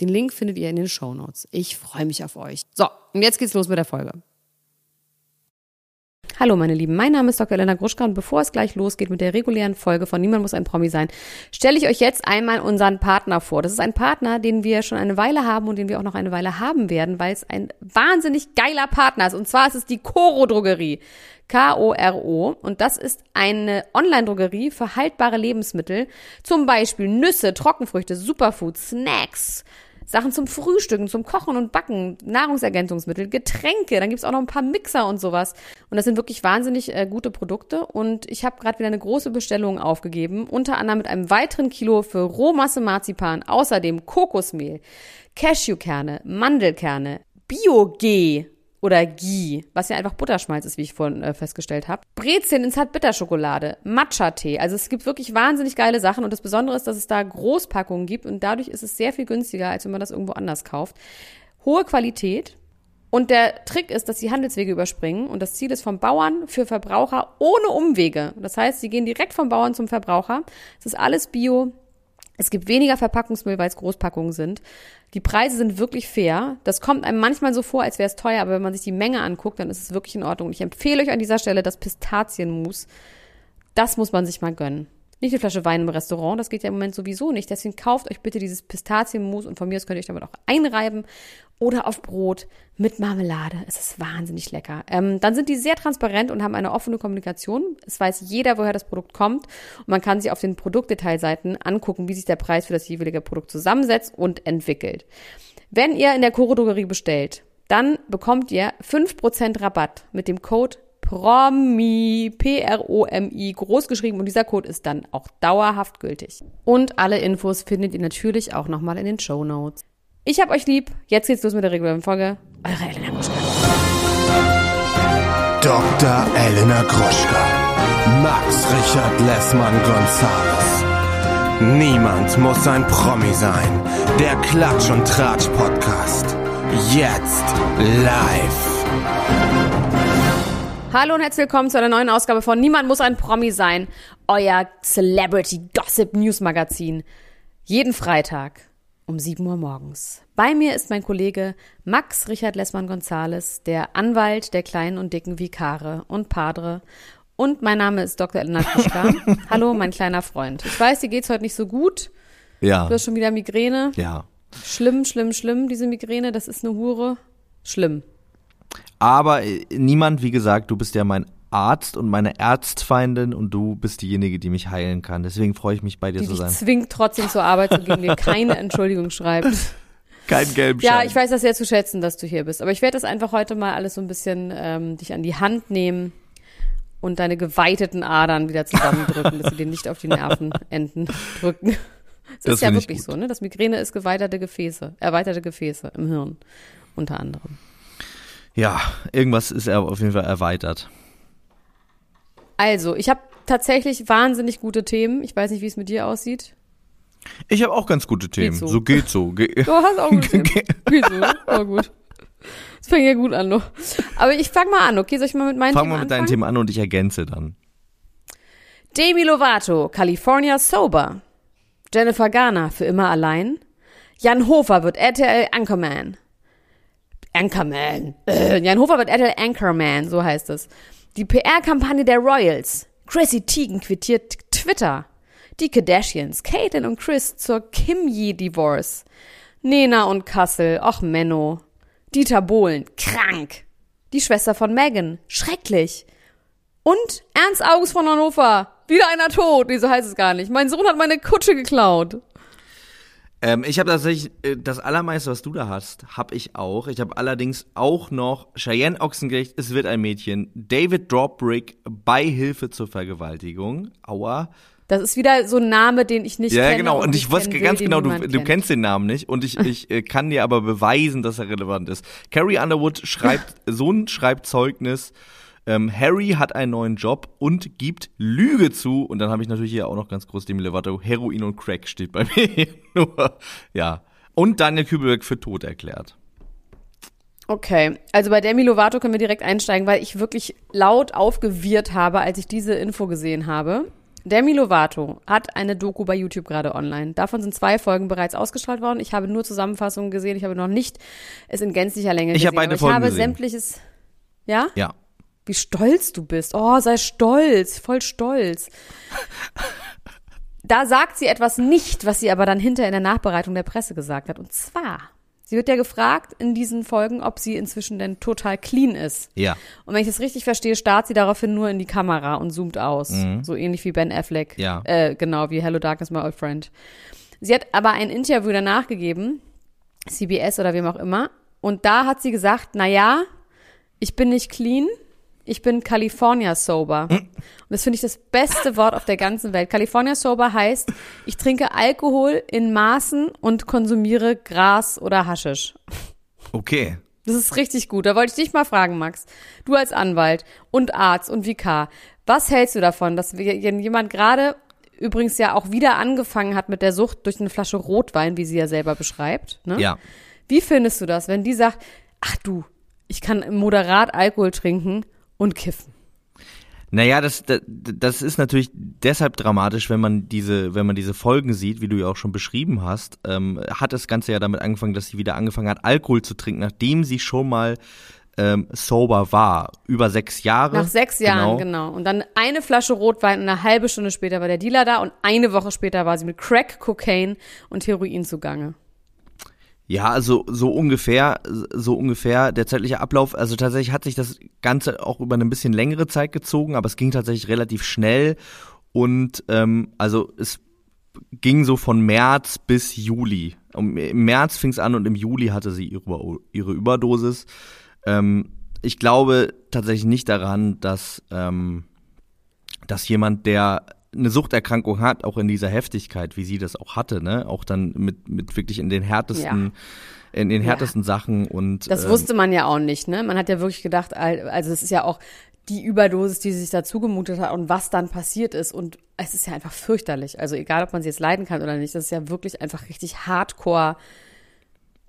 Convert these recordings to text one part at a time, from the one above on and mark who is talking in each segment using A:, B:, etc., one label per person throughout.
A: Den Link findet ihr in den Show Notes. Ich freue mich auf euch. So, und jetzt geht's los mit der Folge. Hallo meine Lieben, mein Name ist Dr. Elena Gruschka und bevor es gleich losgeht mit der regulären Folge von Niemand muss ein Promi sein, stelle ich euch jetzt einmal unseren Partner vor. Das ist ein Partner, den wir schon eine Weile haben und den wir auch noch eine Weile haben werden, weil es ein wahnsinnig geiler Partner ist. Und zwar ist es die Koro Drogerie. K-O-R-O. Und das ist eine Online-Drogerie für haltbare Lebensmittel. Zum Beispiel Nüsse, Trockenfrüchte, Superfoods, Snacks, Sachen zum Frühstücken, zum Kochen und Backen, Nahrungsergänzungsmittel, Getränke, dann gibt's auch noch ein paar Mixer und sowas. Und das sind wirklich wahnsinnig äh, gute Produkte. Und ich habe gerade wieder eine große Bestellung aufgegeben, unter anderem mit einem weiteren Kilo für Rohmasse Marzipan, außerdem Kokosmehl, Cashewkerne, Mandelkerne, Bio-G, oder Ghee, was ja einfach Butterschmalz ist, wie ich vorhin äh, festgestellt habe. Brezeln in Zartbitterschokolade, Matcha-Tee. Also es gibt wirklich wahnsinnig geile Sachen und das Besondere ist, dass es da Großpackungen gibt und dadurch ist es sehr viel günstiger, als wenn man das irgendwo anders kauft. Hohe Qualität. Und der Trick ist, dass sie Handelswege überspringen und das Ziel ist vom Bauern für Verbraucher ohne Umwege. Das heißt, sie gehen direkt vom Bauern zum Verbraucher. Es ist alles Bio, es gibt weniger Verpackungsmüll, weil es Großpackungen sind. Die Preise sind wirklich fair. Das kommt einem manchmal so vor, als wäre es teuer, aber wenn man sich die Menge anguckt, dann ist es wirklich in Ordnung. Ich empfehle euch an dieser Stelle das Pistazienmus. Das muss man sich mal gönnen. Nicht eine Flasche Wein im Restaurant, das geht ja im Moment sowieso nicht. Deswegen kauft euch bitte dieses Pistazienmus und von mir aus könnt ihr euch damit auch einreiben oder auf Brot mit Marmelade. Es ist wahnsinnig lecker. Ähm, dann sind die sehr transparent und haben eine offene Kommunikation. Es weiß jeder, woher das Produkt kommt und man kann sich auf den Produktdetailseiten angucken, wie sich der Preis für das jeweilige Produkt zusammensetzt und entwickelt. Wenn ihr in der Koro Drogerie bestellt, dann bekommt ihr 5% Rabatt mit dem Code PROMI, P-R-O-M-I, groß geschrieben und dieser Code ist dann auch dauerhaft gültig. Und alle Infos findet ihr natürlich auch nochmal in den Show Notes. Ich hab euch lieb. Jetzt geht's los mit der regulären Folge. Eure Elena Gruschka.
B: Dr. Elena Gruschka. Max Richard Lessmann Gonzales. Niemand muss ein Promi sein. Der Klatsch und Tratsch Podcast. Jetzt live.
A: Hallo und herzlich willkommen zu einer neuen Ausgabe von Niemand muss ein Promi sein, euer Celebrity Gossip News Magazin. Jeden Freitag um 7 Uhr morgens. Bei mir ist mein Kollege Max Richard Lessmann Gonzales, der Anwalt der kleinen und dicken Vikare und Padre. Und mein Name ist Dr. Elena Kuschka. Hallo, mein kleiner Freund. Ich weiß, dir geht's heute nicht so gut.
B: Ja.
A: Du hast schon wieder Migräne.
B: Ja.
A: Schlimm, schlimm, schlimm, diese Migräne. Das ist eine Hure. Schlimm.
B: Aber äh, niemand, wie gesagt, du bist ja mein Arzt und meine Ärztfeindin und du bist diejenige, die mich heilen kann. Deswegen freue ich mich bei dir
A: die
B: zu sein.
A: zwingt trotzdem zur Arbeit zu gehen, dir keine Entschuldigung schreibt.
B: Kein gelben
A: Ja, ich weiß das sehr zu schätzen, dass du hier bist. Aber ich werde das einfach heute mal alles so ein bisschen ähm, dich an die Hand nehmen und deine geweiteten Adern wieder zusammendrücken, dass sie dir nicht auf die Nervenenden drücken. Das,
B: Das
A: ist ja wirklich so, ne? Das Migräne ist geweiterte Gefäße, erweiterte Gefäße im Hirn unter anderem.
B: Ja, irgendwas ist er auf jeden Fall erweitert.
A: Also, ich habe tatsächlich wahnsinnig gute Themen. Ich weiß nicht, wie es mit dir aussieht.
B: Ich habe auch ganz gute Themen.
A: so.
B: so. geht so. Ge
A: Du hast auch gute Themen. Geht so, war gut. Das fängt ja gut an, noch. Aber ich fang mal an, okay? Soll ich mal mit meinen
B: Fangen
A: Themen
B: wir mit deinen
A: anfangen?
B: Themen an und ich ergänze dann.
A: Demi Lovato, California Sober. Jennifer Garner, für immer allein. Jan Hofer wird RTL Anchorman. Anchorman. Äh, Jan Hofer wird RTL Anchorman, so heißt es. Die PR-Kampagne der Royals. Chrissy Teigen quittiert Twitter. Die Kardashians, Caitlyn und Chris zur Kimji-Divorce. Nena und Kassel, och Menno. Dieter Bohlen, krank. Die Schwester von Megan, schrecklich. Und Ernst August von Hannover. Wieder einer tot. Nee, so heißt es gar nicht. Mein Sohn hat meine Kutsche geklaut.
B: Ähm, ich habe tatsächlich äh, das allermeiste, was du da hast, habe ich auch. Ich habe allerdings auch noch Cheyenne Ochsengericht, es wird ein Mädchen, David Dropbrick, Beihilfe zur Vergewaltigung, aua.
A: Das ist wieder so ein Name, den ich nicht
B: ja,
A: kenne.
B: Ja, genau. Und, ich wusste ganz
A: will,
B: genau, du, du kennst den Namen nicht. Und ich, ich äh, kann dir aber beweisen, dass er relevant ist. Carrie Underwood schreibt, Sohn schreibt Zeugnis. Ähm, Harry hat einen neuen Job und gibt Lüge zu. Und dann habe ich natürlich hier auch noch ganz groß Demi Lovato. Heroin und Crack steht bei mir. Nur, ja. Und Daniel Kübelberg für tot erklärt.
A: Okay, also bei Demi Lovato können wir direkt einsteigen, weil ich wirklich laut aufgewirrt habe, als ich diese Info gesehen habe. Demi Lovato hat eine Doku bei YouTube gerade online. Davon sind zwei Folgen bereits ausgestrahlt worden. Ich habe nur Zusammenfassungen gesehen. Ich habe noch nicht es in gänzlicher Länge
B: ich
A: gesehen.
B: Habe beide
A: ich
B: Folgen
A: habe
B: gesehen.
A: sämtliches. Ja?
B: Ja.
A: Wie stolz du bist. Oh, sei stolz. Voll stolz. da sagt sie etwas nicht, was sie aber dann hinter in der Nachbereitung der Presse gesagt hat. Und zwar Sie wird ja gefragt in diesen Folgen, ob sie inzwischen denn total clean ist.
B: Ja.
A: Und wenn ich das richtig verstehe, starrt sie daraufhin nur in die Kamera und zoomt aus.
B: Mhm.
A: So ähnlich wie Ben Affleck.
B: Ja.
A: Äh, genau, wie Hello Darkness, My Old Friend. Sie hat aber ein Interview danach gegeben, CBS oder wem auch immer. Und da hat sie gesagt, na ja, ich bin nicht clean, ich bin California sober. Und das finde ich das beste Wort auf der ganzen Welt. California sober heißt, ich trinke Alkohol in Maßen und konsumiere Gras oder Haschisch.
B: Okay.
A: Das ist richtig gut. Da wollte ich dich mal fragen, Max. Du als Anwalt und Arzt und Vikar, was hältst du davon, dass jemand gerade übrigens ja auch wieder angefangen hat mit der Sucht durch eine Flasche Rotwein, wie sie ja selber beschreibt? Ne?
B: Ja.
A: Wie findest du das, wenn die sagt, ach du, ich kann moderat Alkohol trinken und kiffen?
B: Naja, das, das, das ist natürlich deshalb dramatisch, wenn man diese, wenn man diese Folgen sieht, wie du ja auch schon beschrieben hast, ähm, hat das Ganze ja damit angefangen, dass sie wieder angefangen hat, Alkohol zu trinken, nachdem sie schon mal ähm, sober war. Über sechs Jahre.
A: Nach sechs Jahren, genau. genau. Und dann eine Flasche Rotwein und eine halbe Stunde später war der Dealer da und eine Woche später war sie mit Crack, Cocaine und Heroin zugange.
B: Ja, also so ungefähr, so ungefähr der zeitliche Ablauf. Also tatsächlich hat sich das Ganze auch über eine bisschen längere Zeit gezogen, aber es ging tatsächlich relativ schnell und ähm, also es ging so von März bis Juli. Im März fing es an und im Juli hatte sie ihre, ihre Überdosis. Ähm, ich glaube tatsächlich nicht daran, dass dass jemand, der eine Suchterkrankung hat, auch in dieser Heftigkeit, wie sie das auch hatte, ne, auch dann mit, mit wirklich in den härtesten, ja. in den härtesten ja. Sachen und.
A: Das ähm, wusste man ja auch nicht, ne? Man hat ja wirklich gedacht, also es ist ja auch die Überdosis, die sie sich da zugemutet hat und was dann passiert ist und es ist ja einfach fürchterlich. Also egal, ob man sie jetzt leiden kann oder nicht, das ist ja wirklich einfach richtig hardcore.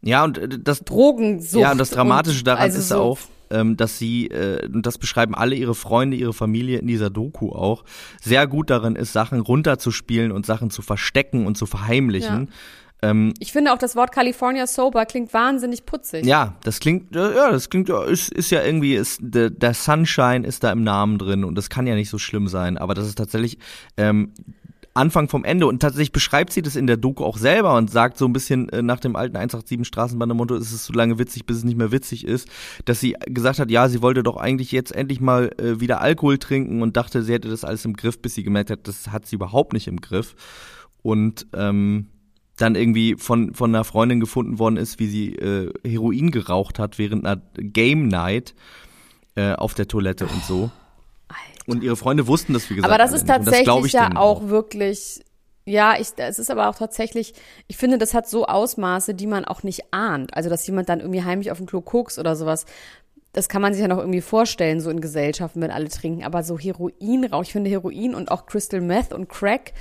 B: Ja, und das
A: Drogensucht.
B: Ja, und das Dramatische
A: und,
B: daran
A: also
B: ist
A: so
B: auch, ähm, dass sie, äh, und das beschreiben alle ihre Freunde, ihre Familie in dieser Doku auch, sehr gut darin ist, Sachen runterzuspielen und Sachen zu verstecken und zu verheimlichen.
A: Ja.
B: Ähm,
A: ich finde auch das Wort California Sober klingt wahnsinnig putzig.
B: ja, das klingt, ja, das klingt, ja, ist, ist ja irgendwie, ist, der, der Sunshine ist da im Namen drin und das kann ja nicht so schlimm sein, aber das ist tatsächlich, ähm, Anfang vom Ende. Und tatsächlich beschreibt sie das in der Doku auch selber und sagt so ein bisschen äh, nach dem alten 187 Straßenbahn-Motto, ist es so lange witzig, bis es nicht mehr witzig ist, dass sie gesagt hat, ja, sie wollte doch eigentlich jetzt endlich mal äh, wieder Alkohol trinken und dachte, sie hätte das alles im Griff, bis sie gemerkt hat, das hat sie überhaupt nicht im Griff. Und ähm, dann irgendwie von, von einer Freundin gefunden worden ist, wie sie äh, Heroin geraucht hat während einer Game Night äh, auf der Toilette und so. Und ihre Freunde wussten das, wie gesagt.
A: Aber das ist tatsächlich
B: das
A: ja auch, auch wirklich, ja, ich, es ist aber auch tatsächlich, ich finde, das hat so Ausmaße, die man auch nicht ahnt. Also, dass jemand dann irgendwie heimlich auf dem Klo guckt oder sowas. Das kann man sich ja noch irgendwie vorstellen, so in Gesellschaften, wenn alle trinken. Aber so Heroinrauch, ich finde Heroin und auch Crystal Meth und Crack,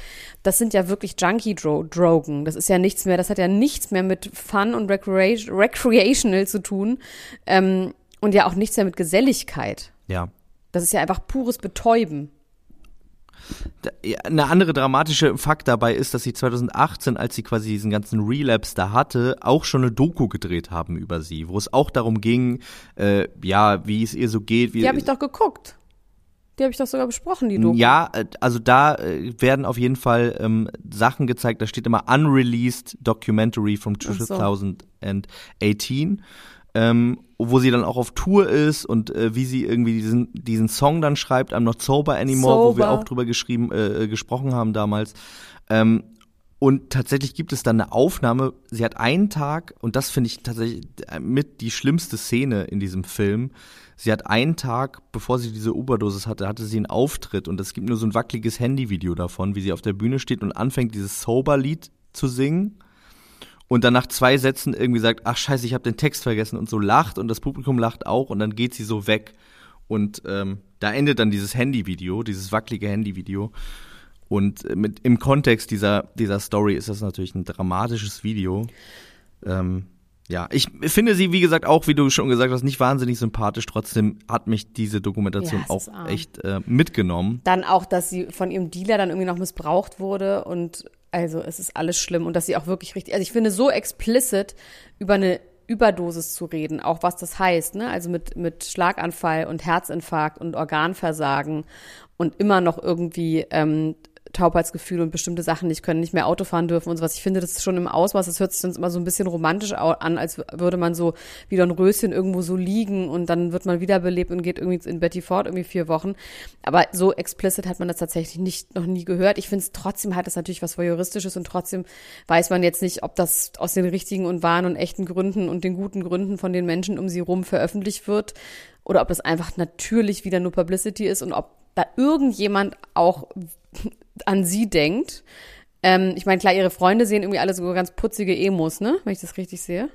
A: das sind ja wirklich Junkie-Drogen. Das ist ja nichts mehr, das hat ja nichts mehr mit Fun und Recreation, Recreational zu tun. Ähm, und ja auch nichts mehr mit Geselligkeit.
B: Ja.
A: Das ist ja einfach pures Betäuben.
B: Eine andere dramatische Fakt dabei ist, dass sie 2018, als sie quasi diesen ganzen Relapse da hatte, auch schon eine Doku gedreht haben über sie, wo es auch darum ging, äh, ja, wie es ihr so geht. Wie
A: die habe ich doch geguckt. Die habe ich doch sogar besprochen, die Doku.
B: Ja, also da äh, werden auf jeden Fall ähm, Sachen gezeigt, da steht immer Unreleased Documentary from 2018 ähm, wo sie dann auch auf Tour ist und äh, wie sie irgendwie diesen, diesen Song dann schreibt, I'm not sober anymore,
A: Sober.
B: wo wir auch drüber geschrieben, äh, gesprochen haben damals. Ähm, Und tatsächlich gibt es dann eine Aufnahme, sie hat einen Tag, und das finde ich tatsächlich mit die schlimmste Szene in diesem Film, sie hat einen Tag, bevor sie diese Oberdosis hatte, hatte sie einen Auftritt und es gibt nur so ein wackeliges Handyvideo davon, wie sie auf der Bühne steht und anfängt, dieses Sober-Lied zu singen und dann nach zwei Sätzen irgendwie sagt, ach scheiße, ich habe den Text vergessen und so lacht und das Publikum lacht auch und dann geht sie so weg und ähm, da endet dann dieses Handyvideo, dieses wackelige Handyvideo und mit, im Kontext dieser, dieser Story ist das natürlich ein dramatisches Video. Ähm, ja, ich finde sie, wie gesagt, auch, wie du schon gesagt hast, nicht wahnsinnig sympathisch. Trotzdem hat mich diese Dokumentation ja, auch echt äh, mitgenommen.
A: Dann auch, dass sie von ihrem Dealer dann irgendwie noch missbraucht wurde und also es ist alles schlimm und dass sie auch wirklich richtig, also ich finde so explicit über eine Überdosis zu reden, auch was das heißt, ne? Also mit, mit Schlaganfall und Herzinfarkt und Organversagen und immer noch irgendwie ähm, Taubheitsgefühl und bestimmte Sachen nicht können, nicht mehr Auto fahren dürfen und sowas. Ich finde das ist schon im Ausmaß, das hört sich sonst immer so ein bisschen romantisch an, als würde man so wie ein Röschen irgendwo so liegen und dann wird man wiederbelebt und geht irgendwie in Betty Ford irgendwie vier Wochen. Aber so explicit hat man das tatsächlich nicht, noch nie gehört. Ich finde es trotzdem hat es natürlich was Voyeuristisches und trotzdem weiß man jetzt nicht, ob das aus den richtigen und wahren und echten Gründen und den guten Gründen von den Menschen um sie rum veröffentlicht wird oder ob das einfach natürlich wieder nur Publicity ist und ob da irgendjemand auch an sie denkt. Ähm, ich meine, klar, ihre Freunde sehen irgendwie alle so ganz putzige Emos, ne? Wenn ich das richtig sehe.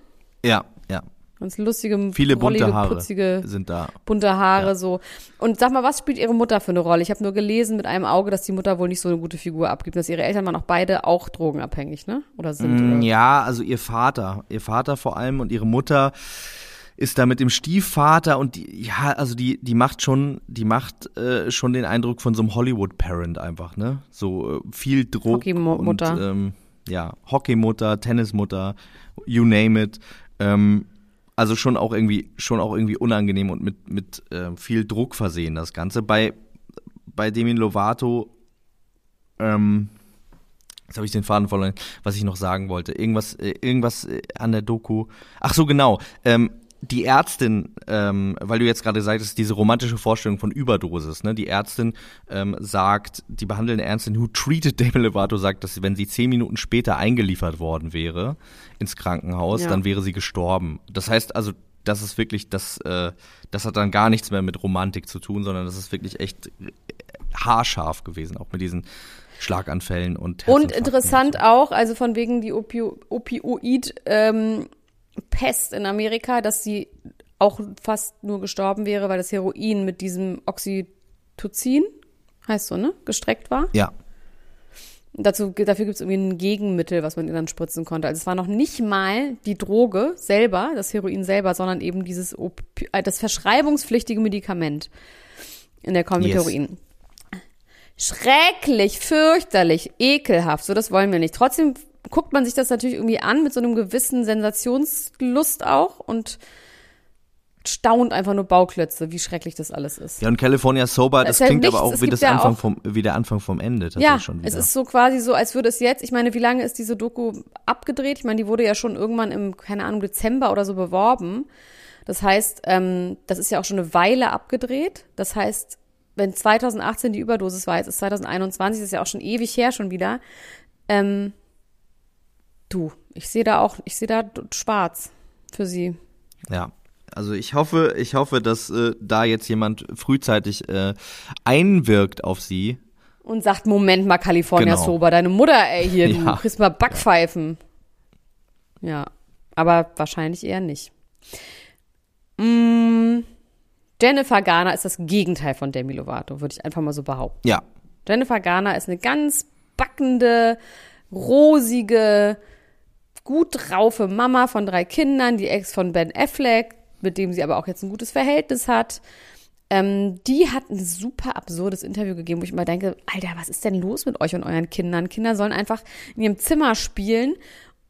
B: Ja, ja.
A: Ganz lustige,
B: viele bunte Haare
A: putzige,
B: sind da.
A: Bunte Haare ja. so. Und sag mal, was spielt ihre Mutter für eine Rolle? Ich habe nur gelesen mit einem Auge, dass die Mutter wohl nicht so eine gute Figur abgibt, dass ihre Eltern waren auch beide auch drogenabhängig, ne? Oder sind? Mm,
B: oder? Ja, also ihr Vater, ihr Vater vor allem und ihre Mutter ist da mit dem Stiefvater und die, ja, also die, die macht schon, die macht äh, schon den Eindruck von so einem Hollywood-Parent einfach, ne? So äh, viel Druck.
A: Hockeymutter.
B: Und, ähm, ja, Hockeymutter, Tennismutter, you name it. Ähm, also schon auch irgendwie, schon auch irgendwie unangenehm und mit, mit äh, viel Druck versehen, das Ganze. Bei, bei Demi Lovato, ähm, Jetzt habe ich den Faden verloren, was ich noch sagen wollte. Irgendwas, äh, irgendwas äh, an der Doku. Ach so, genau. Ähm, die Ärztin, ähm, weil du jetzt gerade sagtest, diese romantische Vorstellung von Überdosis, ne? Die Ärztin ähm, sagt, die behandelnde Ärztin, who treated Demi Lovato, sagt, dass wenn sie zehn Minuten später eingeliefert worden wäre ins Krankenhaus, ja. dann wäre sie gestorben. Das heißt also, das ist wirklich, das, äh, das hat dann gar nichts mehr mit Romantik zu tun, sondern das ist wirklich echt haarscharf gewesen, auch mit diesen Schlaganfällen und
A: Und interessant auch, also von wegen die Opi Opioid ähm, Pest in Amerika, dass sie auch fast nur gestorben wäre, weil das Heroin mit diesem Oxytocin, heißt so, ne, gestreckt war.
B: Ja.
A: Dazu, dafür gibt es irgendwie ein Gegenmittel, was man ihr dann spritzen konnte. Also es war noch nicht mal die Droge selber, das Heroin selber, sondern eben dieses Opi äh, das verschreibungspflichtige Medikament in der Kombi yes. Heroin. Schrecklich, fürchterlich, ekelhaft. So, das wollen wir nicht. Trotzdem guckt man sich das natürlich irgendwie an mit so einem gewissen Sensationslust auch und staunt einfach nur Bauklötze, wie schrecklich das alles ist.
B: Ja, und California Sober, das, das klingt nichts, aber auch wie, das ja Anfang auch, vom, wie der Anfang vom Ende.
A: Ja, schon wieder. es ist so quasi so, als würde es jetzt, ich meine, wie lange ist diese Doku abgedreht? Ich meine, die wurde ja schon irgendwann im, keine Ahnung, Dezember oder so beworben. Das heißt, ähm, das ist ja auch schon eine Weile abgedreht. Das heißt, wenn 2018 die Überdosis war, jetzt ist 2021, das ist ja auch schon ewig her schon wieder. Ähm, Du, ich sehe da auch, ich sehe da schwarz für sie.
B: Ja, also ich hoffe, ich hoffe, dass äh, da jetzt jemand frühzeitig äh, einwirkt auf sie.
A: Und sagt, Moment mal, California genau. Sober, deine Mutter, ey, hier, ja. du kriegst mal Backpfeifen. Ja. ja, aber wahrscheinlich eher nicht. Mm, Jennifer Garner ist das Gegenteil von Demi Lovato, würde ich einfach mal so behaupten.
B: Ja.
A: Jennifer Garner ist eine ganz backende, rosige, gut draufe Mama von drei Kindern, die Ex von Ben Affleck, mit dem sie aber auch jetzt ein gutes Verhältnis hat. Ähm, die hat ein super absurdes Interview gegeben, wo ich immer denke, Alter, was ist denn los mit euch und euren Kindern? Kinder sollen einfach in ihrem Zimmer spielen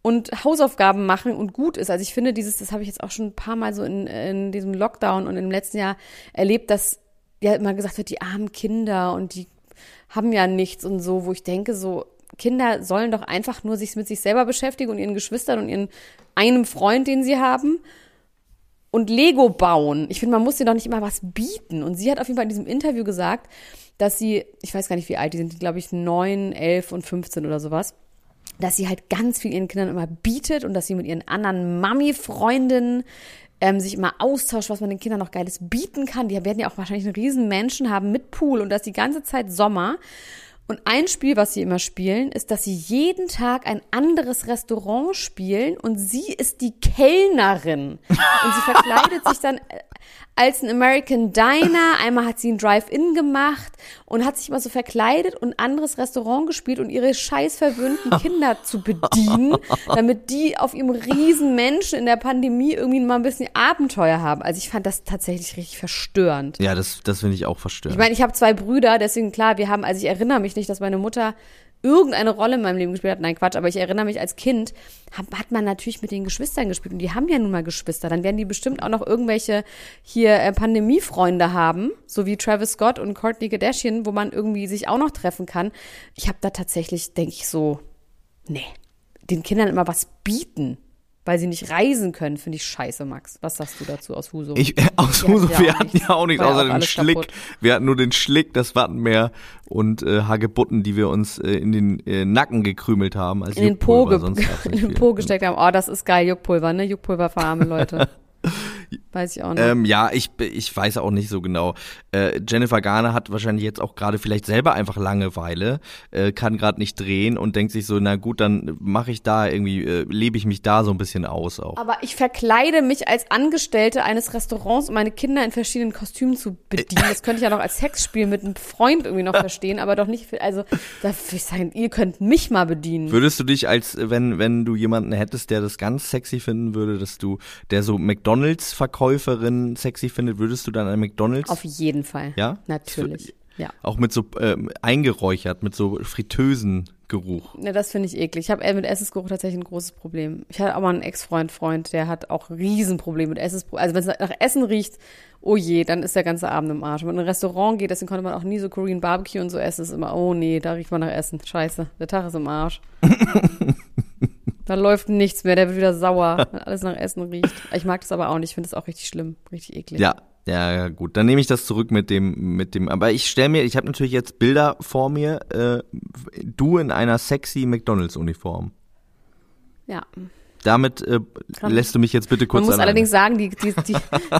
A: und Hausaufgaben machen und gut ist. Also ich finde dieses, das habe ich jetzt auch schon ein paar Mal so in, in diesem Lockdown und im letzten Jahr erlebt, dass ja immer gesagt wird, die armen Kinder und die haben ja nichts und so, wo ich denke so, Kinder sollen doch einfach nur sich mit sich selber beschäftigen und ihren Geschwistern und ihren einem Freund, den sie haben und Lego bauen. Ich finde, man muss dir doch nicht immer was bieten. Und sie hat auf jeden Fall in diesem Interview gesagt, dass sie, ich weiß gar nicht, wie alt die sind, glaube ich, neun, elf und 15 oder sowas. dass sie halt ganz viel ihren Kindern immer bietet und dass sie mit ihren anderen Mami-Freundinnen ähm, sich immer austauscht, was man den Kindern noch Geiles bieten kann. Die werden ja auch wahrscheinlich einen riesen Menschen haben mit Pool und das die ganze Zeit Sommer. Und ein Spiel, was sie immer spielen, ist, dass sie jeden Tag ein anderes Restaurant spielen und sie ist die Kellnerin. Und sie verkleidet sich dann als ein American Diner. Einmal hat sie ein Drive-In gemacht und hat sich mal so verkleidet und ein anderes Restaurant gespielt und ihre scheiß verwöhnten Kinder zu bedienen, damit die auf ihrem riesen Menschen in der Pandemie irgendwie mal ein bisschen Abenteuer haben. Also ich fand das tatsächlich richtig verstörend.
B: Ja, das, das finde ich auch verstörend.
A: Ich meine, ich habe zwei Brüder, deswegen klar, wir haben, also ich erinnere mich nicht, dass meine Mutter irgendeine Rolle in meinem Leben gespielt hat. Nein, Quatsch, aber ich erinnere mich als Kind, hat, hat man natürlich mit den Geschwistern gespielt und die haben ja nun mal Geschwister. Dann werden die bestimmt auch noch irgendwelche hier äh, Pandemiefreunde haben, so wie Travis Scott und Courtney Kardashian, wo man irgendwie sich auch noch treffen kann. Ich habe da tatsächlich, denke ich so, nee, den Kindern immer was bieten weil sie nicht reisen können, finde ich scheiße, Max. Was sagst du dazu aus Husum?
B: Ich, äh, aus
A: Die
B: Husum,
A: hatten ja
B: wir
A: auch
B: hatten
A: nichts.
B: ja auch nichts
A: War ja
B: außer
A: auch
B: den Schlick.
A: kaputt.
B: Wir hatten nur den Schlick, das Wattenmeer und äh, Hagebutten, die wir uns äh, in den äh, Nacken gekrümelt haben. Als
A: in den Po, ge in den po gesteckt haben. Oh, das ist geil, Juckpulver, ne? Juckpulver für arme Leute. Weiß ich auch nicht.
B: Ähm, ja, ich, ich weiß auch nicht so genau. Äh, Jennifer Garner hat wahrscheinlich jetzt auch gerade vielleicht selber einfach Langeweile, äh, kann gerade nicht drehen und denkt sich so, na gut, dann mache ich da irgendwie, äh, lebe ich mich da so ein bisschen aus auch.
A: Aber ich verkleide mich als Angestellte eines Restaurants, um meine Kinder in verschiedenen Kostümen zu bedienen. Das könnte ich ja noch als Sexspiel mit einem Freund irgendwie noch verstehen, aber doch nicht für, also, da würde ich sagen, ihr könnt mich mal bedienen.
B: Würdest du dich als, wenn, wenn du jemanden hättest, der das ganz sexy finden würde, dass du, der so McDonalds-Verkäuferin sexy findet, würdest du dann ein McDonalds?
A: Auf jeden Fall.
B: Ja?
A: Natürlich. Ja.
B: Auch mit so ähm, eingeräuchert, mit so fritösen Geruch.
A: Ne, das finde ich eklig. Ich habe mit Essensgeruch tatsächlich ein großes Problem. Ich hatte auch mal einen Ex-Freund, Freund, der hat auch Riesenprobleme mit Essensgeruch. Also wenn es nach Essen riecht, oh je, dann ist der ganze Abend im Arsch. Wenn man in ein Restaurant geht, deswegen konnte man auch nie so Korean Barbecue und so essen, ist immer, oh nee, da riecht man nach Essen. Scheiße, der Tag ist im Arsch. da läuft nichts mehr, der wird wieder sauer, wenn alles nach Essen riecht. Ich mag das aber auch nicht, ich finde das auch richtig schlimm, richtig eklig.
B: Ja, ja, ja, gut. Dann nehme ich das zurück mit dem, mit dem. Aber ich stelle mir, ich habe natürlich jetzt Bilder vor mir. Äh, du in einer sexy McDonalds-Uniform.
A: ja.
B: Damit äh, lässt du mich jetzt bitte kurz
A: Man muss
B: alleine.
A: allerdings sagen, die, die, die,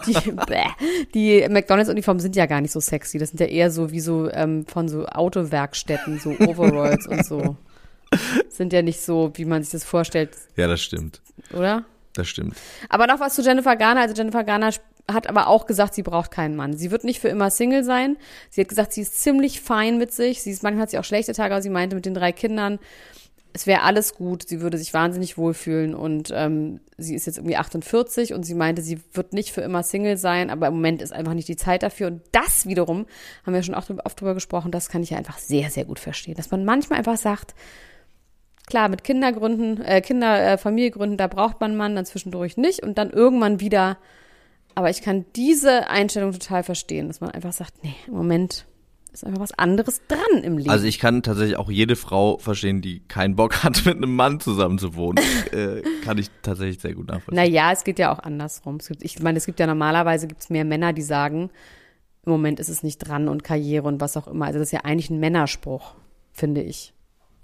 A: die, bäh, die McDonalds-Uniformen sind ja gar nicht so sexy. Das sind ja eher so wie so ähm, von so Autowerkstätten, so Overalls und so. Sind ja nicht so, wie man sich das vorstellt,
B: Ja, das stimmt.
A: oder?
B: Das stimmt.
A: Aber noch was zu Jennifer Garner. Also Jennifer Garner hat aber auch gesagt, sie braucht keinen Mann. Sie wird nicht für immer Single sein. Sie hat gesagt, sie ist ziemlich fein mit sich. Sie ist, manchmal hat sie auch schlechte Tage, aber sie meinte mit den drei Kindern, es wäre alles gut. Sie würde sich wahnsinnig wohlfühlen und ähm, sie ist jetzt irgendwie 48 und sie meinte, sie wird nicht für immer Single sein, aber im Moment ist einfach nicht die Zeit dafür. Und das wiederum, haben wir schon auch drüber- oft drüber gesprochen, das kann ich ja einfach sehr, sehr gut verstehen. Dass man manchmal einfach sagt, Klar, mit Kindergründen, äh, Kinder, äh, Familiegründen, da braucht man einen Mann, dann zwischendurch nicht und dann irgendwann wieder. Aber ich kann diese Einstellung total verstehen, dass man einfach sagt, nee, im Moment ist einfach was anderes dran im Leben.
B: Also ich kann tatsächlich auch jede Frau verstehen, die keinen Bock hat, mit einem Mann zusammen zu wohnen. äh, kann ich tatsächlich sehr gut nachvollziehen.
A: naja, es geht ja auch andersrum. Es gibt, ich meine, es gibt ja normalerweise gibt's mehr Männer, die sagen, im Moment ist es nicht dran und Karriere und was auch immer. Also das ist ja eigentlich ein Männerspruch, finde ich.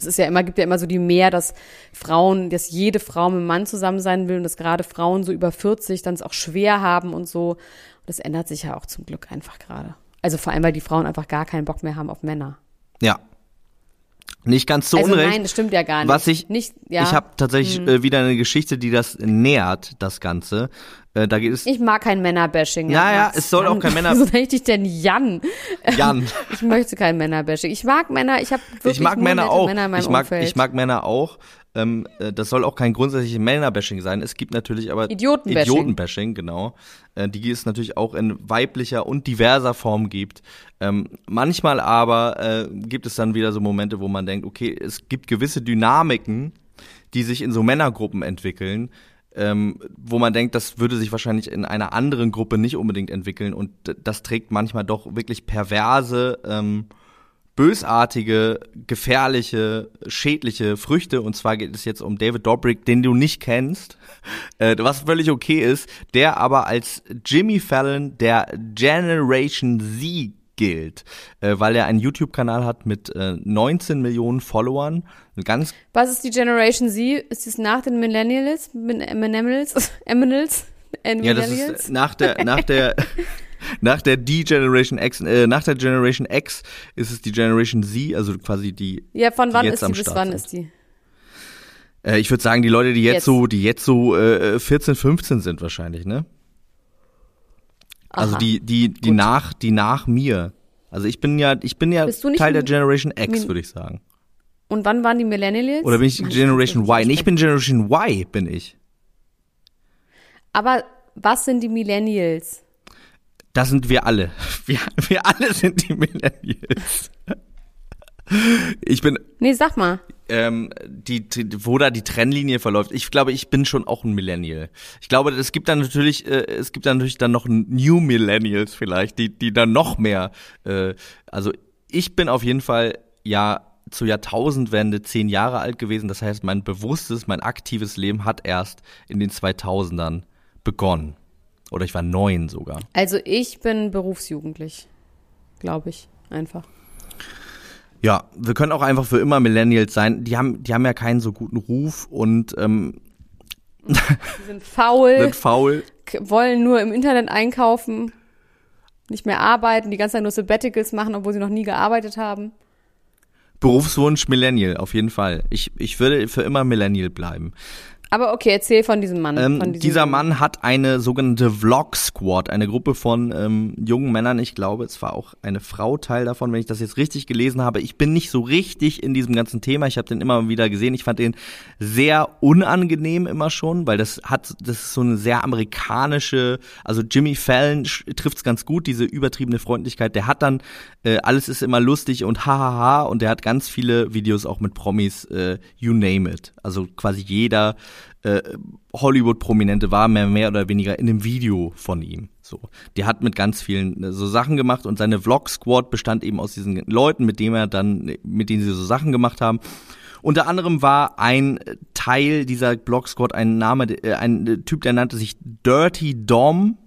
A: Es ist ja immer, gibt ja immer so die Mehr, dass Frauen, dass jede Frau mit einem Mann zusammen sein will und dass gerade Frauen so über 40 dann es auch schwer haben und so. Und das ändert sich ja auch zum Glück einfach gerade. Also vor allem, weil die Frauen einfach gar keinen Bock mehr haben auf Männer.
B: Ja. Nicht ganz zu
A: also
B: Unrecht.
A: nein, das stimmt ja gar nicht.
B: Was ich,
A: nicht, ja.
B: ich habe tatsächlich äh, wieder eine Geschichte, die das nähert, das Ganze. Äh, da geht es
A: Ich mag kein Männerbashing.
B: Ja, ja, es soll auch
A: Jan,
B: kein Männer-
A: Wieso nenne ich dich denn Jan?
B: Jan.
A: Ich möchte kein Männerbashing. Ich mag Männer, ich habe wirklich
B: ich mag Männer auch.
A: Männer in meinem
B: ich mag,
A: Umfeld.
B: ich mag Männer auch. Ähm, äh, das soll auch kein grundsätzliches Männerbashing sein. Es gibt natürlich aber
A: Idiotenbashing.
B: Idiotenbashing, genau. Äh, die es natürlich auch in weiblicher und diverser Form gibt. Ähm, manchmal aber äh, gibt es dann wieder so Momente, wo man denkt, okay, es gibt gewisse Dynamiken, die sich in so Männergruppen entwickeln, ähm, wo man denkt, das würde sich wahrscheinlich in einer anderen Gruppe nicht unbedingt entwickeln und das trägt manchmal doch wirklich perverse, ähm, bösartige, gefährliche, schädliche Früchte. Und zwar geht es jetzt um David Dobrik, den du nicht kennst, äh, was völlig okay ist, der aber als Jimmy Fallon der Generation Z gilt, äh, weil er einen YouTube-Kanal hat mit äh, 19 Millionen Followern. Ganz
A: Was ist die Generation Z? Ist es nach den Millennials? Millennials? Eminals?
B: ja, das ist nach der nach der nach der D Generation X, äh, nach der Generation X ist es die Generation Z, also quasi die.
A: Ja, von wann ist die bis wann sind. ist die?
B: Äh, ich würde sagen, die Leute, die jetzt, jetzt. so, die jetzt so äh, 14, 15 sind wahrscheinlich, ne? Also Aha. Also die, die, die Gut. nach, die nach mir. Also ich bin ja, ich bin ja Teil der Generation X, würde ich sagen.
A: Und wann waren die Millennials?
B: Oder bin ich Generation Y? Nee, ich bin Generation Y, bin ich.
A: Aber was sind die Millennials?
B: Das sind wir alle. Wir, wir alle sind die Millennials. Ich bin.
A: Nee, sag mal.
B: Ähm, die, die, wo da die Trennlinie verläuft. Ich glaube, ich bin schon auch ein Millennial. Ich glaube, es gibt dann natürlich, äh, es gibt dann natürlich dann noch New Millennials vielleicht, die, die dann noch mehr. Äh, also ich bin auf jeden Fall ja zur Jahrtausendwende zehn Jahre alt gewesen. Das heißt, mein bewusstes, mein aktives Leben hat erst in den 2000ern begonnen. Oder ich war neun sogar.
A: Also ich bin berufsjugendlich, glaube ich, einfach.
B: Ja, wir können auch einfach für immer Millennials sein. Die haben, die haben ja keinen so guten Ruf und ähm,
A: die sind faul,
B: sind faul,
A: wollen nur im Internet einkaufen, nicht mehr arbeiten, die ganze Zeit nur Sabbaticals machen, obwohl sie noch nie gearbeitet haben.
B: Berufswunsch Millennial, auf jeden Fall. Ich, ich würde für immer Millennial bleiben.
A: Aber okay, erzähl von diesem Mann.
B: Ähm,
A: von
B: diesem dieser Mann hat eine sogenannte Vlog Squad, eine Gruppe von ähm, jungen Männern. Ich glaube, es war auch eine Frau Teil davon, wenn ich das jetzt richtig gelesen habe. Ich bin nicht so richtig in diesem ganzen Thema. Ich habe den immer wieder gesehen. Ich fand den sehr unangenehm immer schon, weil das hat, das ist so eine sehr amerikanische, also Jimmy Fallon trifft's ganz gut, diese übertriebene Freundlichkeit. Der hat dann, äh, alles ist immer lustig und hahaha und der hat ganz viele Videos auch mit Promis, äh, you name it. Also quasi jeder äh, Hollywood-Prominente war mehr, mehr oder weniger in einem Video von ihm. So, der hat mit ganz vielen äh, so Sachen gemacht und seine Vlog-Squad bestand eben aus diesen Leuten, mit denen er dann, mit denen sie so Sachen gemacht haben. Unter anderem war ein Teil dieser Blog-Squad ein Name, äh, ein Typ, der nannte sich Dirty Dom.